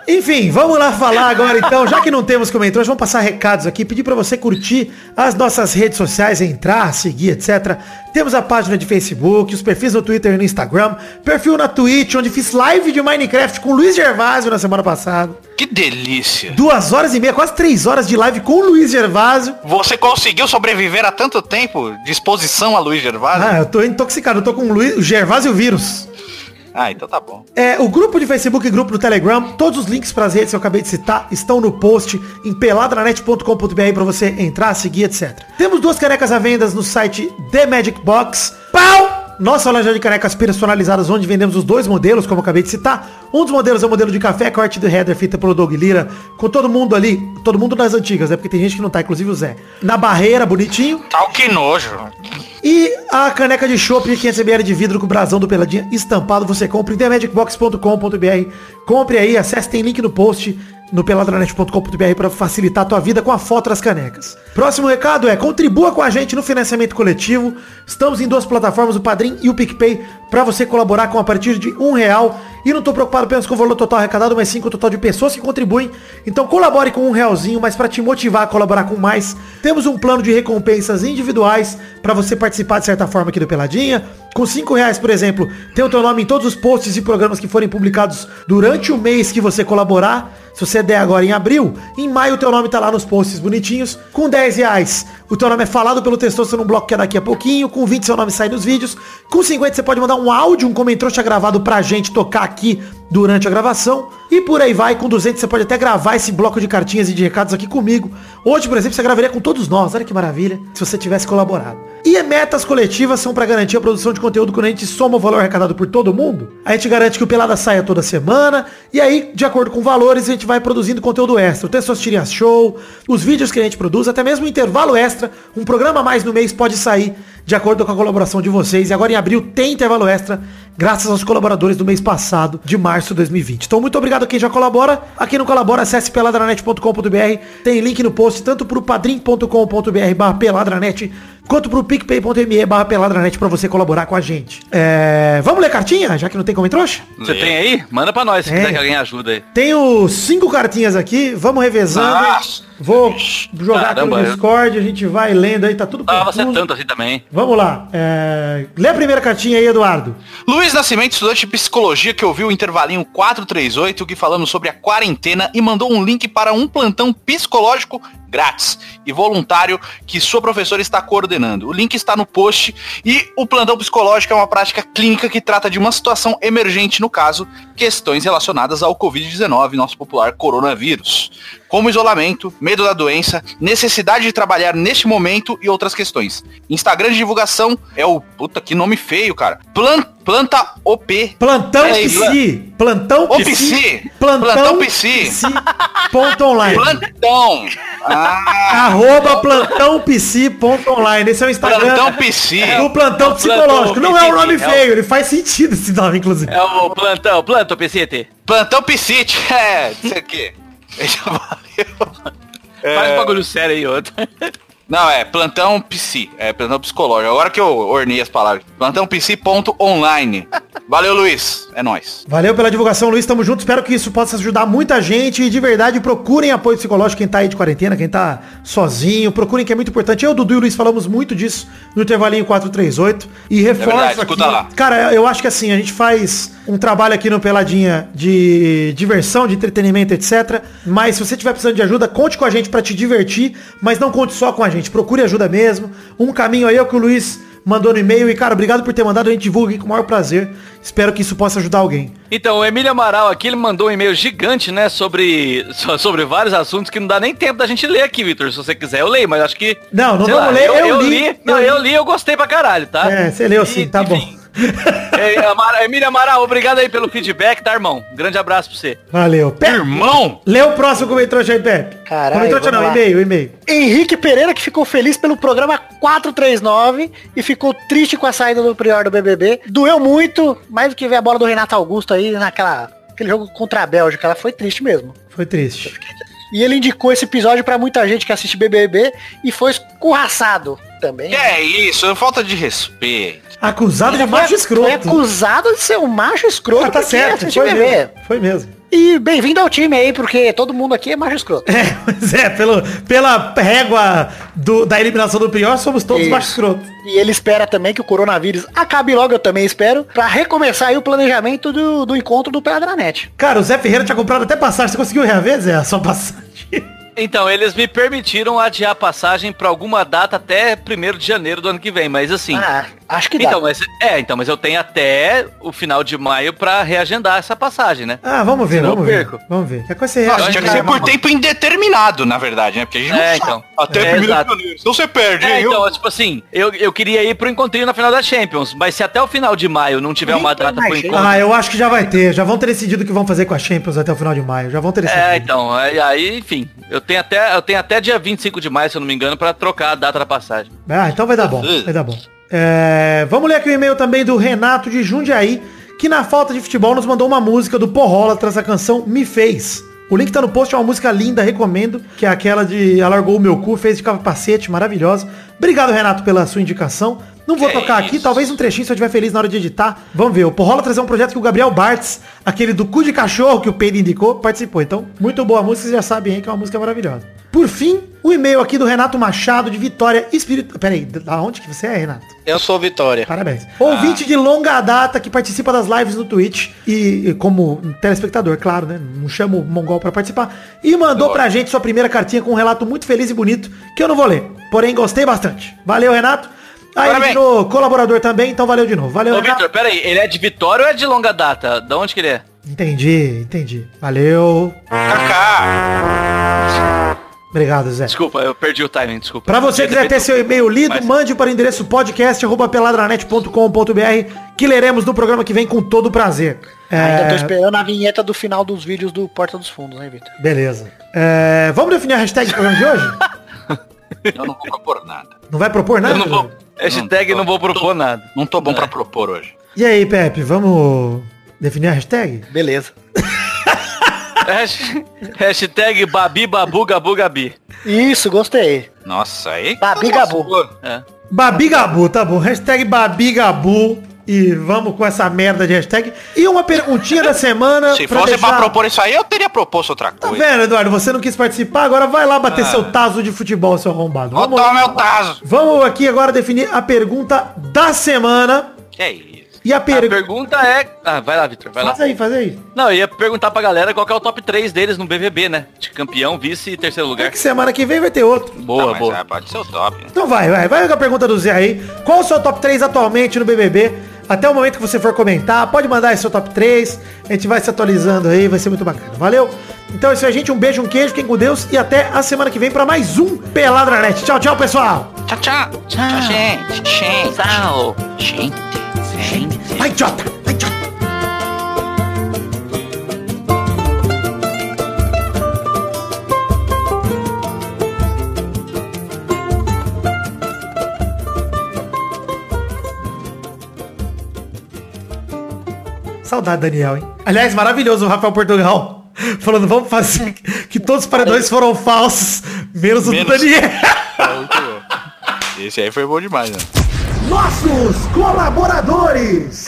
Enfim, vamos lá falar agora então, já que não temos comentários, vamos passar recados aqui, pedir pra você curtir as nossas redes sociais, entrar, seguir, etc. Temos a página de Facebook, os perfis no Twitter e no Instagram, perfil na Twitch, onde fiz live de Minecraft com o Luiz Gervásio na semana passada. Que delícia. Duas horas e meia, quase três horas de live com o Luiz Gervásio. Você conseguiu sobreviver a tanto tempo de exposição a Luiz Gervásio? Ah, eu tô intoxicado, eu tô com o Luiz, o Gervásio vírus. Ah, então tá bom. É, o grupo de Facebook e grupo do Telegram, todos os links para redes que eu acabei de citar estão no post em peladranet.com.br para você entrar, seguir, etc. Temos duas canecas à venda no site The Magic Box. Pau! Nossa loja de canecas personalizadas, onde vendemos os dois modelos, como eu acabei de citar. Um dos modelos é o modelo de café, corte do header, feita pelo Doug Lira, com todo mundo ali, todo mundo das antigas, né? Porque tem gente que não tá, inclusive o Zé. Na barreira, bonitinho. Tal que nojo. E a caneca de chopp de 500ml de vidro com o brasão do Peladinha estampado, você compra em themagicbox.com.br. Compre aí, acesse, tem link no post no peladranet.com.br para facilitar a tua vida com a foto das canecas. Próximo recado é, contribua com a gente no financiamento coletivo. Estamos em duas plataformas, o Padrim e o PicPay, para você colaborar com a partir de um real. E não tô preocupado apenas com o valor total arrecadado, mas sim com o total de pessoas que contribuem. Então colabore com um realzinho, mas para te motivar a colaborar com mais, temos um plano de recompensas individuais para você participar de certa forma aqui do Peladinha. Com 5 reais, por exemplo, tem o teu nome em todos os posts e programas que forem publicados durante o mês que você colaborar. Se você der agora em abril, em maio o teu nome tá lá nos posts bonitinhos. Com 10 reais, o teu nome é falado pelo Testosterone no bloco que é daqui a pouquinho. Com 20 seu nome sai nos vídeos. Com 50 você pode mandar um áudio, um comentário gravado pra gente tocar aqui durante a gravação. E por aí vai, com 200 você pode até gravar esse bloco de cartinhas e de recados aqui comigo. Hoje, por exemplo, você gravaria com todos nós. Olha que maravilha, se você tivesse colaborado. E metas coletivas são para garantir a produção de conteúdo quando a gente soma o valor arrecadado por todo mundo. A gente garante que o Pelada saia toda semana. E aí, de acordo com valores, a gente vai produzindo conteúdo extra. O Testosterinha Show, os vídeos que a gente produz, até mesmo o intervalo extra. Um programa mais no mês pode sair de acordo com a colaboração de vocês. E agora em abril tem intervalo extra, graças aos colaboradores do mês passado, de março de 2020. Então muito obrigado a quem já colabora. A quem não colabora, acesse peladranet.com.br. Tem link no post tanto pro padrim.com.br barra peladranet, quanto pro picpay.me barra peladranet pra você colaborar com a gente. É... Vamos ler cartinha, já que não tem como trouxa? Você tem aí? Manda pra nós se quiser que alguém ajuda aí. Tenho cinco cartinhas aqui, vamos revezando. Nossa. Vou jogar Caramba, aqui no Discord, a gente vai lendo aí, tá tudo Ah, você é tanto assim também. Vamos lá. É... Lê a primeira cartinha aí, Eduardo. Luiz Nascimento, estudante de psicologia, que ouviu o intervalinho 438 que falamos sobre a quarentena e mandou um link para um plantão psicológico grátis e voluntário que sua professora está coordenando. O link está no post e o plantão psicológico é uma prática clínica que trata de uma situação emergente, no caso, questões relacionadas ao Covid-19, nosso popular coronavírus, como isolamento, medo da doença, necessidade de trabalhar neste momento e outras questões. Instagram de divulgação é o puta que nome feio, cara. Plan, planta OP. Plantão É, PC. Plantão PC. PC. Plantão Plantão PC. Ponto online. Plantão. Ah, Arroba plantão PC ponto online. Esse é o Instagram plantão plantão É o psicológico. plantão Não é um nome é o- feio, ele faz sentido esse nome, inclusive. É o plantão, plantão, PCT. Plantão PC. É, isso aqui. Já *laughs* valeu. Faz um bagulho sério aí, outro. Não, é plantão PC. É plantão psicológico. Agora que eu ornei as palavras. Plantão PC.online. *laughs* Valeu, Luiz. É nóis. Valeu pela divulgação, Luiz. Tamo junto. Espero que isso possa ajudar muita gente. E de verdade, procurem apoio psicológico quem tá aí de quarentena, quem tá sozinho. Procurem que é muito importante. Eu, Dudu e o Luiz falamos muito disso no intervalinho 438. E reforço verdade, aqui. lá. Cara, eu acho que assim, a gente faz um trabalho aqui no Peladinha de diversão, de entretenimento, etc. Mas se você tiver precisando de ajuda, conte com a gente pra te divertir. Mas não conte só com a gente. Gente. Procure ajuda mesmo. Um caminho aí é o que o Luiz mandou no e-mail. E, cara, obrigado por ter mandado. A gente divulga aqui com o maior prazer. Espero que isso possa ajudar alguém. Então, o Emílio Amaral aqui, ele mandou um e-mail gigante, né, sobre, so- sobre vários assuntos que não dá nem tempo da gente ler aqui, Vitor. Se você quiser, eu leio, mas acho que... Não, não vamos lá, ler, Eu, eu eu li, eu não, li. eu li, eu gostei pra caralho, tá? É, você leu sim, tá bom. enfim. *laughs* Amara- Emílio Amaral, obrigado aí pelo feedback, tá, irmão? Grande abraço pra você. Valeu. Pe Irmão! Lê o próximo comentário aí, Pepe. Caralho, Comentário não, e-mail, e-mail. Henrique Pereira, que ficou feliz pelo programa 439 e ficou triste com a saída do Prior do BBB. Doeu muito, mais do que ver a bola do Renato Augusto aí naquela aquele jogo contra a Bélgica. Ela foi triste mesmo. Foi triste. E ele indicou esse episódio pra muita gente que assiste BBB e foi escorraçado também. Que é isso? Falta de respeito. Acusado de Ele foi- macho Foi escroto. acusado de ser um macho escroto. Ah, tá certo, foi mesmo. Foi mesmo. E bem-vindo ao time aí, porque todo mundo aqui é macho escroto. É, *laughs* pois é, pelo, pela régua do- da eliminação do pior, somos todos Isso. macho escroto. E ele espera também que o coronavírus acabe logo, eu também espero, pra recomeçar aí o planejamento do, do encontro do Peladranet. Cara, o Zé Ferreira tinha comprado até passagem. Você conseguiu reaver, Zé, a sua passagem? Então, eles me permitiram adiar a passagem pra alguma data até 1 de janeiro do ano que vem, mas assim... Ah, acho que dá. Então, mas, é, então, mas eu tenho até o final de maio pra reagendar essa passagem, né? Ah, vamos ver, eu vamos ver. perco. Vamos ver. Que coisa você Nossa, tinha que ser por tempo indeterminado, na verdade, né? Porque a gente não É, sabe. então. Até É, primeiro exato. de janeiro. Então você perde, É, hein? então, tipo assim, eu, eu queria ir pro encontrinho na final da Champions, mas se até o final de maio não tiver uma data pro encontro... Ah, eu acho que já vai ter. Já vão ter decidido o que vão fazer com a Champions até o final de maio. Já vão ter decidido. É, então, aí, aí, enfim, eu tenho até, eu tenho até dia 25 de maio, se eu não me engano, pra trocar a data da passagem. Ah, então vai dar bom. Vai dar bom. É, vamos ler aqui o e-mail também do Renato de Jundiaí, que na falta de futebol nos mandou uma música do Porrola traz a canção Me Fez. O link tá no post, é uma música linda, recomendo, que é aquela de Alargou o Meu Cu, fez de capacete, maravilhosa. Obrigado, Renato, pela sua indicação. Não vou Que tocar aqui, isso. talvez um trechinho se eu estiver feliz na hora de editar. Vamos ver, o Porrola trazer um projeto que o Gabriel Bartz, aquele do cu de cachorro que o Pedro indicou, participou. Então, muito boa música, vocês já sabem aí que é uma música maravilhosa. Por fim, o e-mail aqui do Renato Machado de Vitória Espírito. Peraí, da onde que você é, Renato? Eu sou Vitória. Parabéns. Ouvinte de longa data que participa das lives no Twitch e, e como telespectador, claro, né? Não chama o Mongol pra participar. E mandou pra gente sua primeira cartinha com um relato muito feliz e bonito, que eu não vou ler. Porém, gostei bastante. Valeu, Renato. Aí ele Parabéns. virou colaborador também, então valeu de novo. Valeu, Ô, Renato. Victor, pera aí, ele é de Vitória ou é de longa data? Da onde que ele é? Entendi, entendi. Valeu. Kaká. Obrigado, Zé. Desculpa, eu perdi o timing, desculpa. Pra você que quiser ter seu e-mail lido, Mas- mande para o endereço podcast.peladranet.com.br que leremos no programa que vem com todo prazer. Ainda tô É, esperando a vinheta do final dos vídeos do Porta dos Fundos, né, Vitor? beleza. É, vamos definir a hashtag do programa de hoje? *laughs* Eu não vou propor nada. Não vai propor nada? Eu não vou, hashtag Não, não vou propor nada. Não tô bom É. pra propor hoje. E aí, Pepe, vamos definir a hashtag? Beleza. *laughs* Hash- Hashtag Babi Babu Gabu Gabi. Isso, gostei. Nossa, aí. Babi Gabu. É. Babigabu, tá bom. Hashtag Babigabu. E vamos com essa merda de hashtag. E uma perguntinha da semana. Se fosse deixar- pra propor isso aí, eu teria proposto outra Tá coisa. vendo, Eduardo? Você não quis participar, agora vai lá bater seu taso de futebol, seu arrombado. Vou Vamos, tomar meu taso. vamos aqui agora definir a pergunta da semana. Que é isso? E a A pergunta. é... Ah, vai lá, Vitor, vai lá. Faz aí, faz aí. Não, eu ia perguntar pra galera qual que é o top 3 deles no BBB, né? De campeão, vice e terceiro É lugar. que semana que vem vai ter outro. Boa, Tá, mas, boa. é, pode ser o top. né? Então vai, vai. Vai com a pergunta do Zé aí. Qual o seu top 3 atualmente no BBB? Até o momento que você for comentar, pode mandar aí seu top 3. A gente vai se atualizando aí, vai ser muito bacana. Valeu? Então é isso aí, gente. Um beijo, um queijo, fiquem com Deus. E até a semana que vem pra mais um Peladranet. Tchau, tchau, pessoal. Tchau, tchau. Tchau, gente. Gente. Tchau. Gente. Gente. Vai, Jota. Vai, Jota. Saudade, Daniel, hein? Aliás, maravilhoso o Rafael Portugal. *laughs* Falando, vamos fazer que todos os paredões foram falsos, menos o do Menos. Daniel. Bom. Esse aí foi bom demais, né? Nossos colaboradores.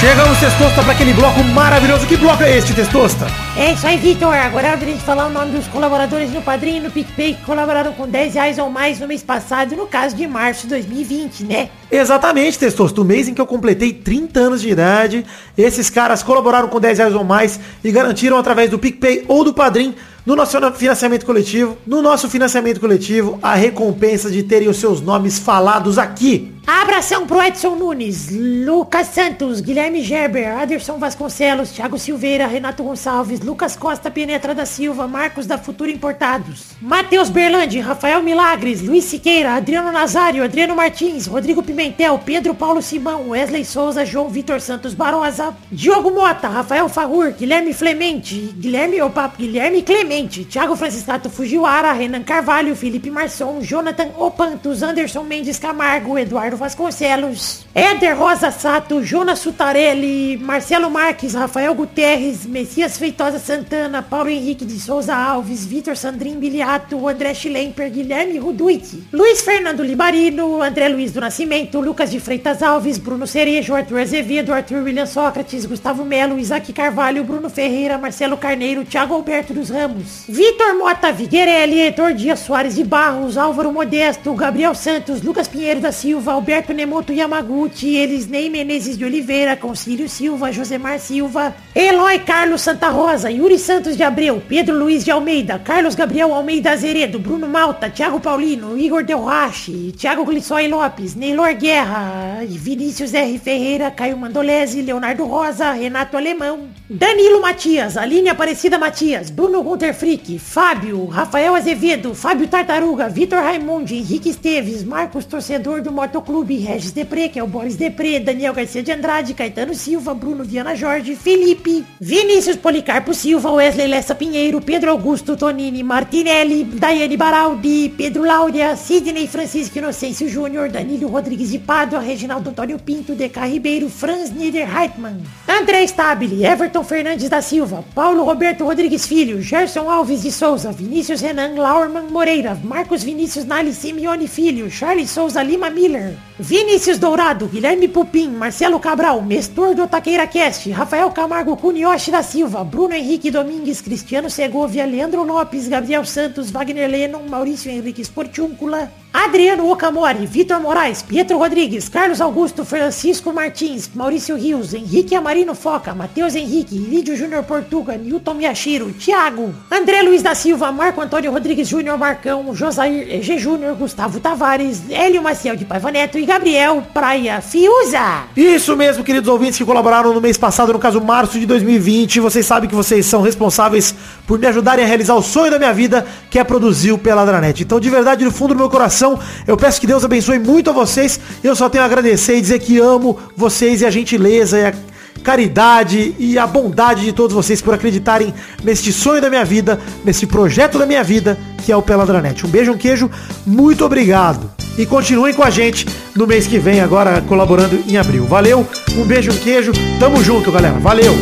Chegamos, Testosta, para aquele bloco maravilhoso. Que bloco é este, Testosta? É isso aí, Vitor. Agora é hora de falar o nome dos colaboradores no Padrinho e no PicPay que colaboraram com 10 reais ou mais no mês passado, no caso de março de 2020, né? Exatamente, Testosta. O mês em que eu completei 30 anos de idade, esses caras colaboraram com 10 reais ou mais e garantiram através do PicPay ou do Padrim no nosso financiamento coletivo, no nosso financiamento coletivo, a recompensa de terem os seus nomes falados aqui. Abração pro Edson Nunes, Lucas Santos, Guilherme Gerber, Aderson Vasconcelos, Thiago Silveira, Renato Gonçalves, Lucas Costa Penetra da Silva, Marcos da Futura Importados, Matheus Berlandi, Rafael Milagres, Luiz Siqueira, Adriano Nazário, Adriano Martins, Rodrigo Pimentel, Pedro Paulo Simão, Wesley Souza, João Vitor Santos Barosa, Diogo Mota, Rafael Fagur, Guilherme Clemente, Guilherme, opa, Guilherme Clemente, Thiago Franciscato Fujiwara, Renan Carvalho, Felipe Marçom, Jonathan Opantos, Anderson Mendes Camargo, Eduardo Vasconcelos, Éder Rosa Sato, Jonas Sutarelli, Marcelo Marques, Rafael Guterres, Messias Feitosa Santana, Paulo Henrique de Souza Alves, Vitor Sandrin Biliato, André Schlemper, Guilherme Ruduit, Luiz Fernando Libarino, André Luiz do Nascimento, Lucas de Freitas Alves, Bruno Cerejo, Arthur Azevedo, Arthur William Sócrates, Gustavo Melo, Isaac Carvalho, Bruno Ferreira, Marcelo Carneiro, Thiago Alberto dos Ramos, Vitor Mota Viguerelli, Heitor Dias Soares de Barros, Álvaro Modesto, Gabriel Santos, Lucas Pinheiro da Silva, Alberto Nemoto Yamaguchi, Elisnei Menezes de Oliveira, Concílio Silva, Josemar Silva, Eloy Carlos Santa Rosa, Yuri Santos de Abreu, Pedro Luiz de Almeida, Carlos Gabriel Almeida Azeredo, Bruno Malta, Thiago Paulino, Igor Delrache, Thiago Glissói Lopes, Neylor Guerra, Vinícius R. Ferreira, Caio Mandolese, Leonardo Rosa, Renato Alemão, Danilo Matias, Aline Aparecida Matias, Bruno Gunter Frick, Fábio, Rafael Azevedo, Fábio Tartaruga, Vitor Raimundi, Henrique Esteves, Marcos Torcedor do Motoclube, Regis Depré, que é o Boris Depré, Daniel Garcia de Andrade, Caetano Silva, Bruno Viana Jorge, Felipe, Vinícius Policarpo Silva, Wesley Lessa Pinheiro, Pedro Augusto Tonini Martinelli, Daiane Baraldi, Pedro Láurea, Sidney Francisco Inocêncio Júnior, Danilo Rodrigues de Pádua, Reginaldo Antônio Pinto, Deca Ribeiro, Franz Niederheitmann, André Stabile, Everton Fernandes da Silva, Paulo Roberto Rodrigues Filho, Gerson Alves de Souza, Vinícius Renan Laurman Moreira, Marcos Vinícius Nali Simeone Filho, Charles Souza Lima Miller, Vinícius Dourado, Guilherme Pupim, Marcelo Cabral, Mestor do Taqueira Cast, Rafael Camargo Cunioche da Silva, Bruno Henrique Domingues, Cristiano Segovia, Leandro Lopes, Gabriel Santos, Wagner Lennon, Maurício Henrique Sportiúncula, Adriano Okamori, Vitor Moraes, Pietro Rodrigues, Carlos Augusto, Francisco Martins, Maurício Rios, Henrique Amarino Foca, Matheus Henrique, Lídio Júnior Portuga, Newton Miyashiro, Thiago, André Luiz da Silva, Marco Antônio Rodrigues Júnior Marcão, Josair G. Júnior, Gustavo Tavares, Hélio Maciel de Paiva Neto e Gabriel Praia Fiuza. Isso mesmo, queridos ouvintes que colaboraram no mês passado, no caso março de 2020. Vocês sabem que vocês são responsáveis por me ajudarem a realizar o sonho da minha vida, que é produzir o Peladranet. Então, de verdade, no fundo do meu coração, eu peço que Deus abençoe muito a vocês. Eu só tenho a agradecer e dizer que amo vocês e a gentileza e a caridade e a bondade de todos vocês por acreditarem neste sonho da minha vida, nesse projeto da minha vida, que é o Peladranet. Um beijo, um queijo, muito obrigado. E continuem com a gente no mês que vem, agora colaborando em abril. Valeu, um beijo, um queijo, tamo junto, galera. Valeu!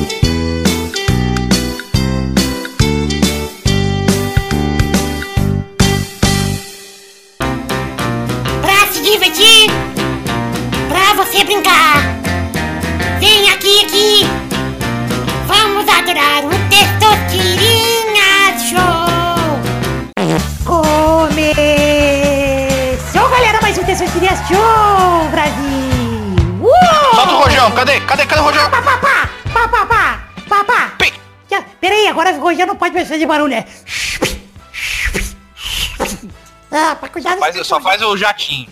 Pra se divertir, pra você brincar. Show, Brasil. Uou! Solta o Rojão, cadê? Cadê? Cadê o Rojão? Pá, pá, pá, pá, pá, pá, pá, pá. Pi. Já, Peraí, agora o Rojão não pode mais fazer barulho, é. Ah, pra cuidar dos, Faz, só faz o jatinho.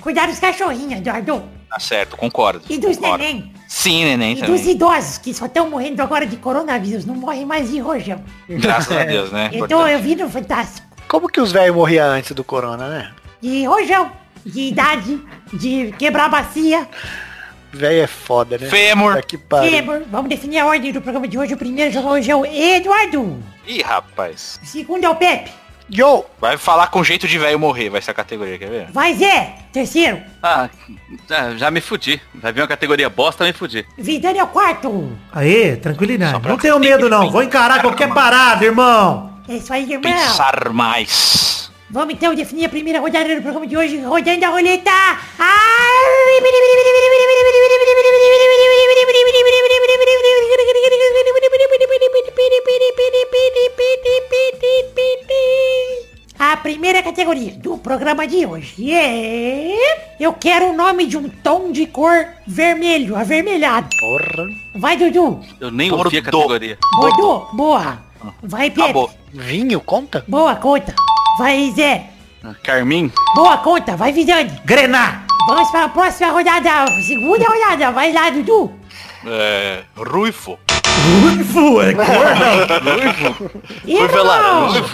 cuidar dos cachorrinhos, Eduardo. Tá certo, concordo. E dos concordo. neném. Sim, neném E dos também. idosos, que só estão morrendo agora de coronavírus, não morrem mais de rojão. Graças a Deus, né? *laughs* Então Importante. eu vi no Fantástico. Como que os velhos morriam antes do corona, né? De rojão, de idade, de quebrar bacia, Velho é foda, né? Fêmur. Que febre. Vamos definir a ordem do programa de hoje. O primeiro jogo hoje é o Eduardo. Ih, rapaz. O segundo é o Pepe. Yo! Vai falar com jeito de velho morrer, vai ser a categoria, quer ver? Vai Zé. Terceiro. Ah, já- já me fudi. Vai vir uma categoria bosta, me fudi. Vidani é o quarto. Aê, tranquilidade. Não tenho medo não, vou encarar qualquer parada, irmão. É isso aí, irmão. Pensar mais. Vamos então definir a primeira rodada do programa de hoje, rodando a roleta. A primeira categoria do programa de hoje é... Eu quero o nome de um tom de cor vermelho, avermelhado. Porra. Vai, Dudu. Eu nem ouvi a categoria. Dudu, boa. Ah. Vai, Pepe. Vinho, conta? Boa, conta. Vai, Zé. Carmin. Boa, conta. Vai, Vidani. Grená. Vamos para a próxima rodada. Segunda rodada. Vai lá, Dudu. É. Ruivo. *laughs* Ruivo, é cor, não. Ruivo é laranja.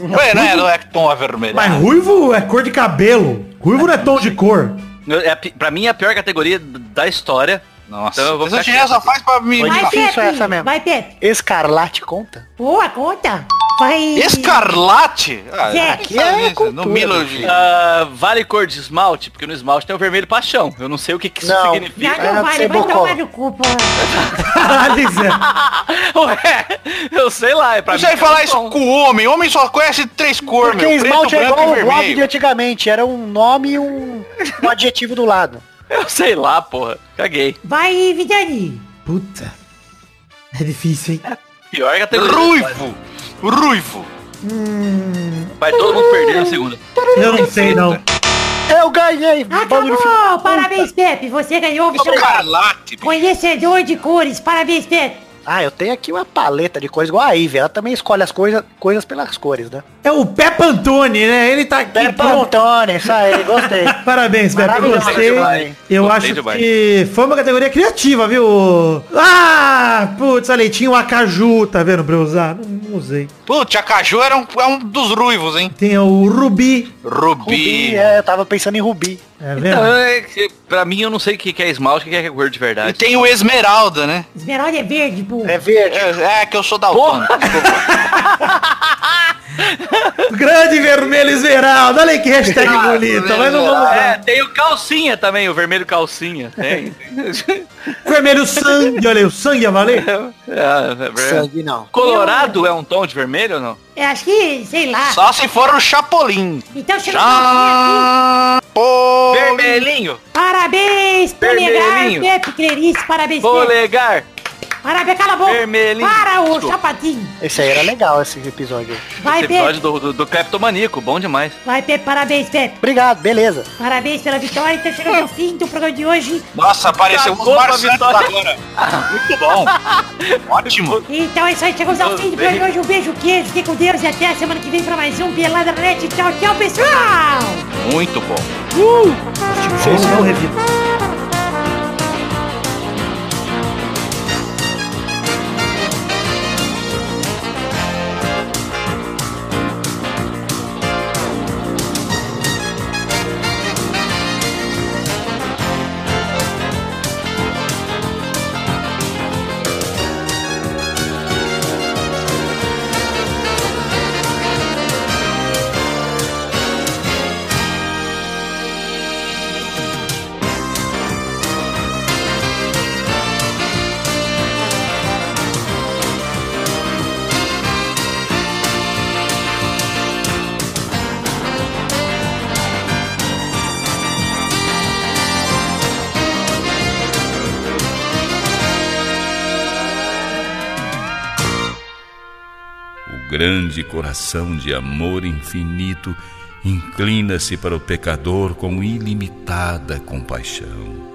Ué, né? Não é tom avermelhado. Mas ruivo é cor de cabelo. Ruivo não é tom de cor. É, pra mim é a pior categoria da história. Nossa, Então eu vou essa só faz pra mim. Vai, Pepe. essa mesmo. Vai, Pepe. Escarlate conta? Boa, conta. Vai. Escarlate? Ah, Zé. aqui é é cultura, no Milo de... Ah, vale cor de esmalte? Porque no esmalte tem o vermelho paixão. Eu não sei o que, que isso Não. Não, significa. É, não vale. Vai tomar no cu, pô. *laughs* Ué, eu sei lá, é pra Você mim. vai falar é isso tom. com o homem. Homem só conhece três cores, Porque meu. Preto, esmalte é branco igual o blog de vermelho. antigamente. Era um nome e um, um *laughs* adjetivo do lado. Eu sei lá, porra. Caguei. Vai, Vidani. Puta. É difícil, hein? Pior categoria. Ruivo. Ruivo. Vai todo mundo perder na segunda. Eu não sei, não. Eu ganhei! Acabou. Parabéns, Pepe. Você ganhou. Escarlate. bicho. Conhecedor de cores. Parabéns, Pepe. Ah, eu tenho aqui uma paleta de cores igual a Ivy. Ela também escolhe as coisas, coisas pelas cores, né? É o Pepe Antoni, né? Ele tá aqui. Pé pronto. Pantone, isso aí, gostei. *laughs* Parabéns, Pepe. Eu Maravilhoso, gostei. Eu Gostei acho demais. que foi uma categoria criativa, viu? Ah, putz, aí, tinha o Acaju, tá vendo, pra eu usar? Não, não usei. Putz, a Caju era um, é um dos ruivos, hein? Tem o Rubi, Rubi. Rubi, é, eu tava pensando em Rubi. É vendo? Então, é que, pra mim, eu não sei o que que é esmalte, o que é cor de E verdade. tem o Esmeralda, né? Esmeralda é verde, pô. É verde. É, é que eu sou da Desculpa. *laughs* *laughs* Grande vermelho esmeralda, olha aí que hashtag bonita, mas não vamos É, tem o calcinha também, o vermelho calcinha. Tem. *laughs* Vermelho sangue, olha aí, o sangue ia valer? *laughs* É, é, Sangue não. Colorado é um tom de vermelho ou não? Eu acho que, sei lá. Só se for o Chapolin. Então chega aqui. Chapolin. Vermelhinho, Parabéns, polegar. Pepe Clarice, parabéns, Pepe. polegar. Parabéns, cala a boca. Vermelhinho. Para o Desculpa. chapatinho. Esse aí era legal, esse episódio. Vai, Esse Pepe. episódio do, do, do Cleptomaníaco, bom demais. Vai, Pepe, parabéns, Pepe. Obrigado, beleza. Parabéns pela vitória. Então chegamos ao fim do programa de hoje. Nossa, apareceu Santos vitória. agora. *laughs* Muito bom. Ótimo. Então é isso aí, chegamos ao fim do programa de hoje. Um beijo, queijo, fique com Deus e até a semana que vem pra mais um Pelada Net. Tchau, tchau, pessoal. Muito bom. Vocês não revivam. Grande coração de amor infinito inclina-se para o pecador com ilimitada compaixão.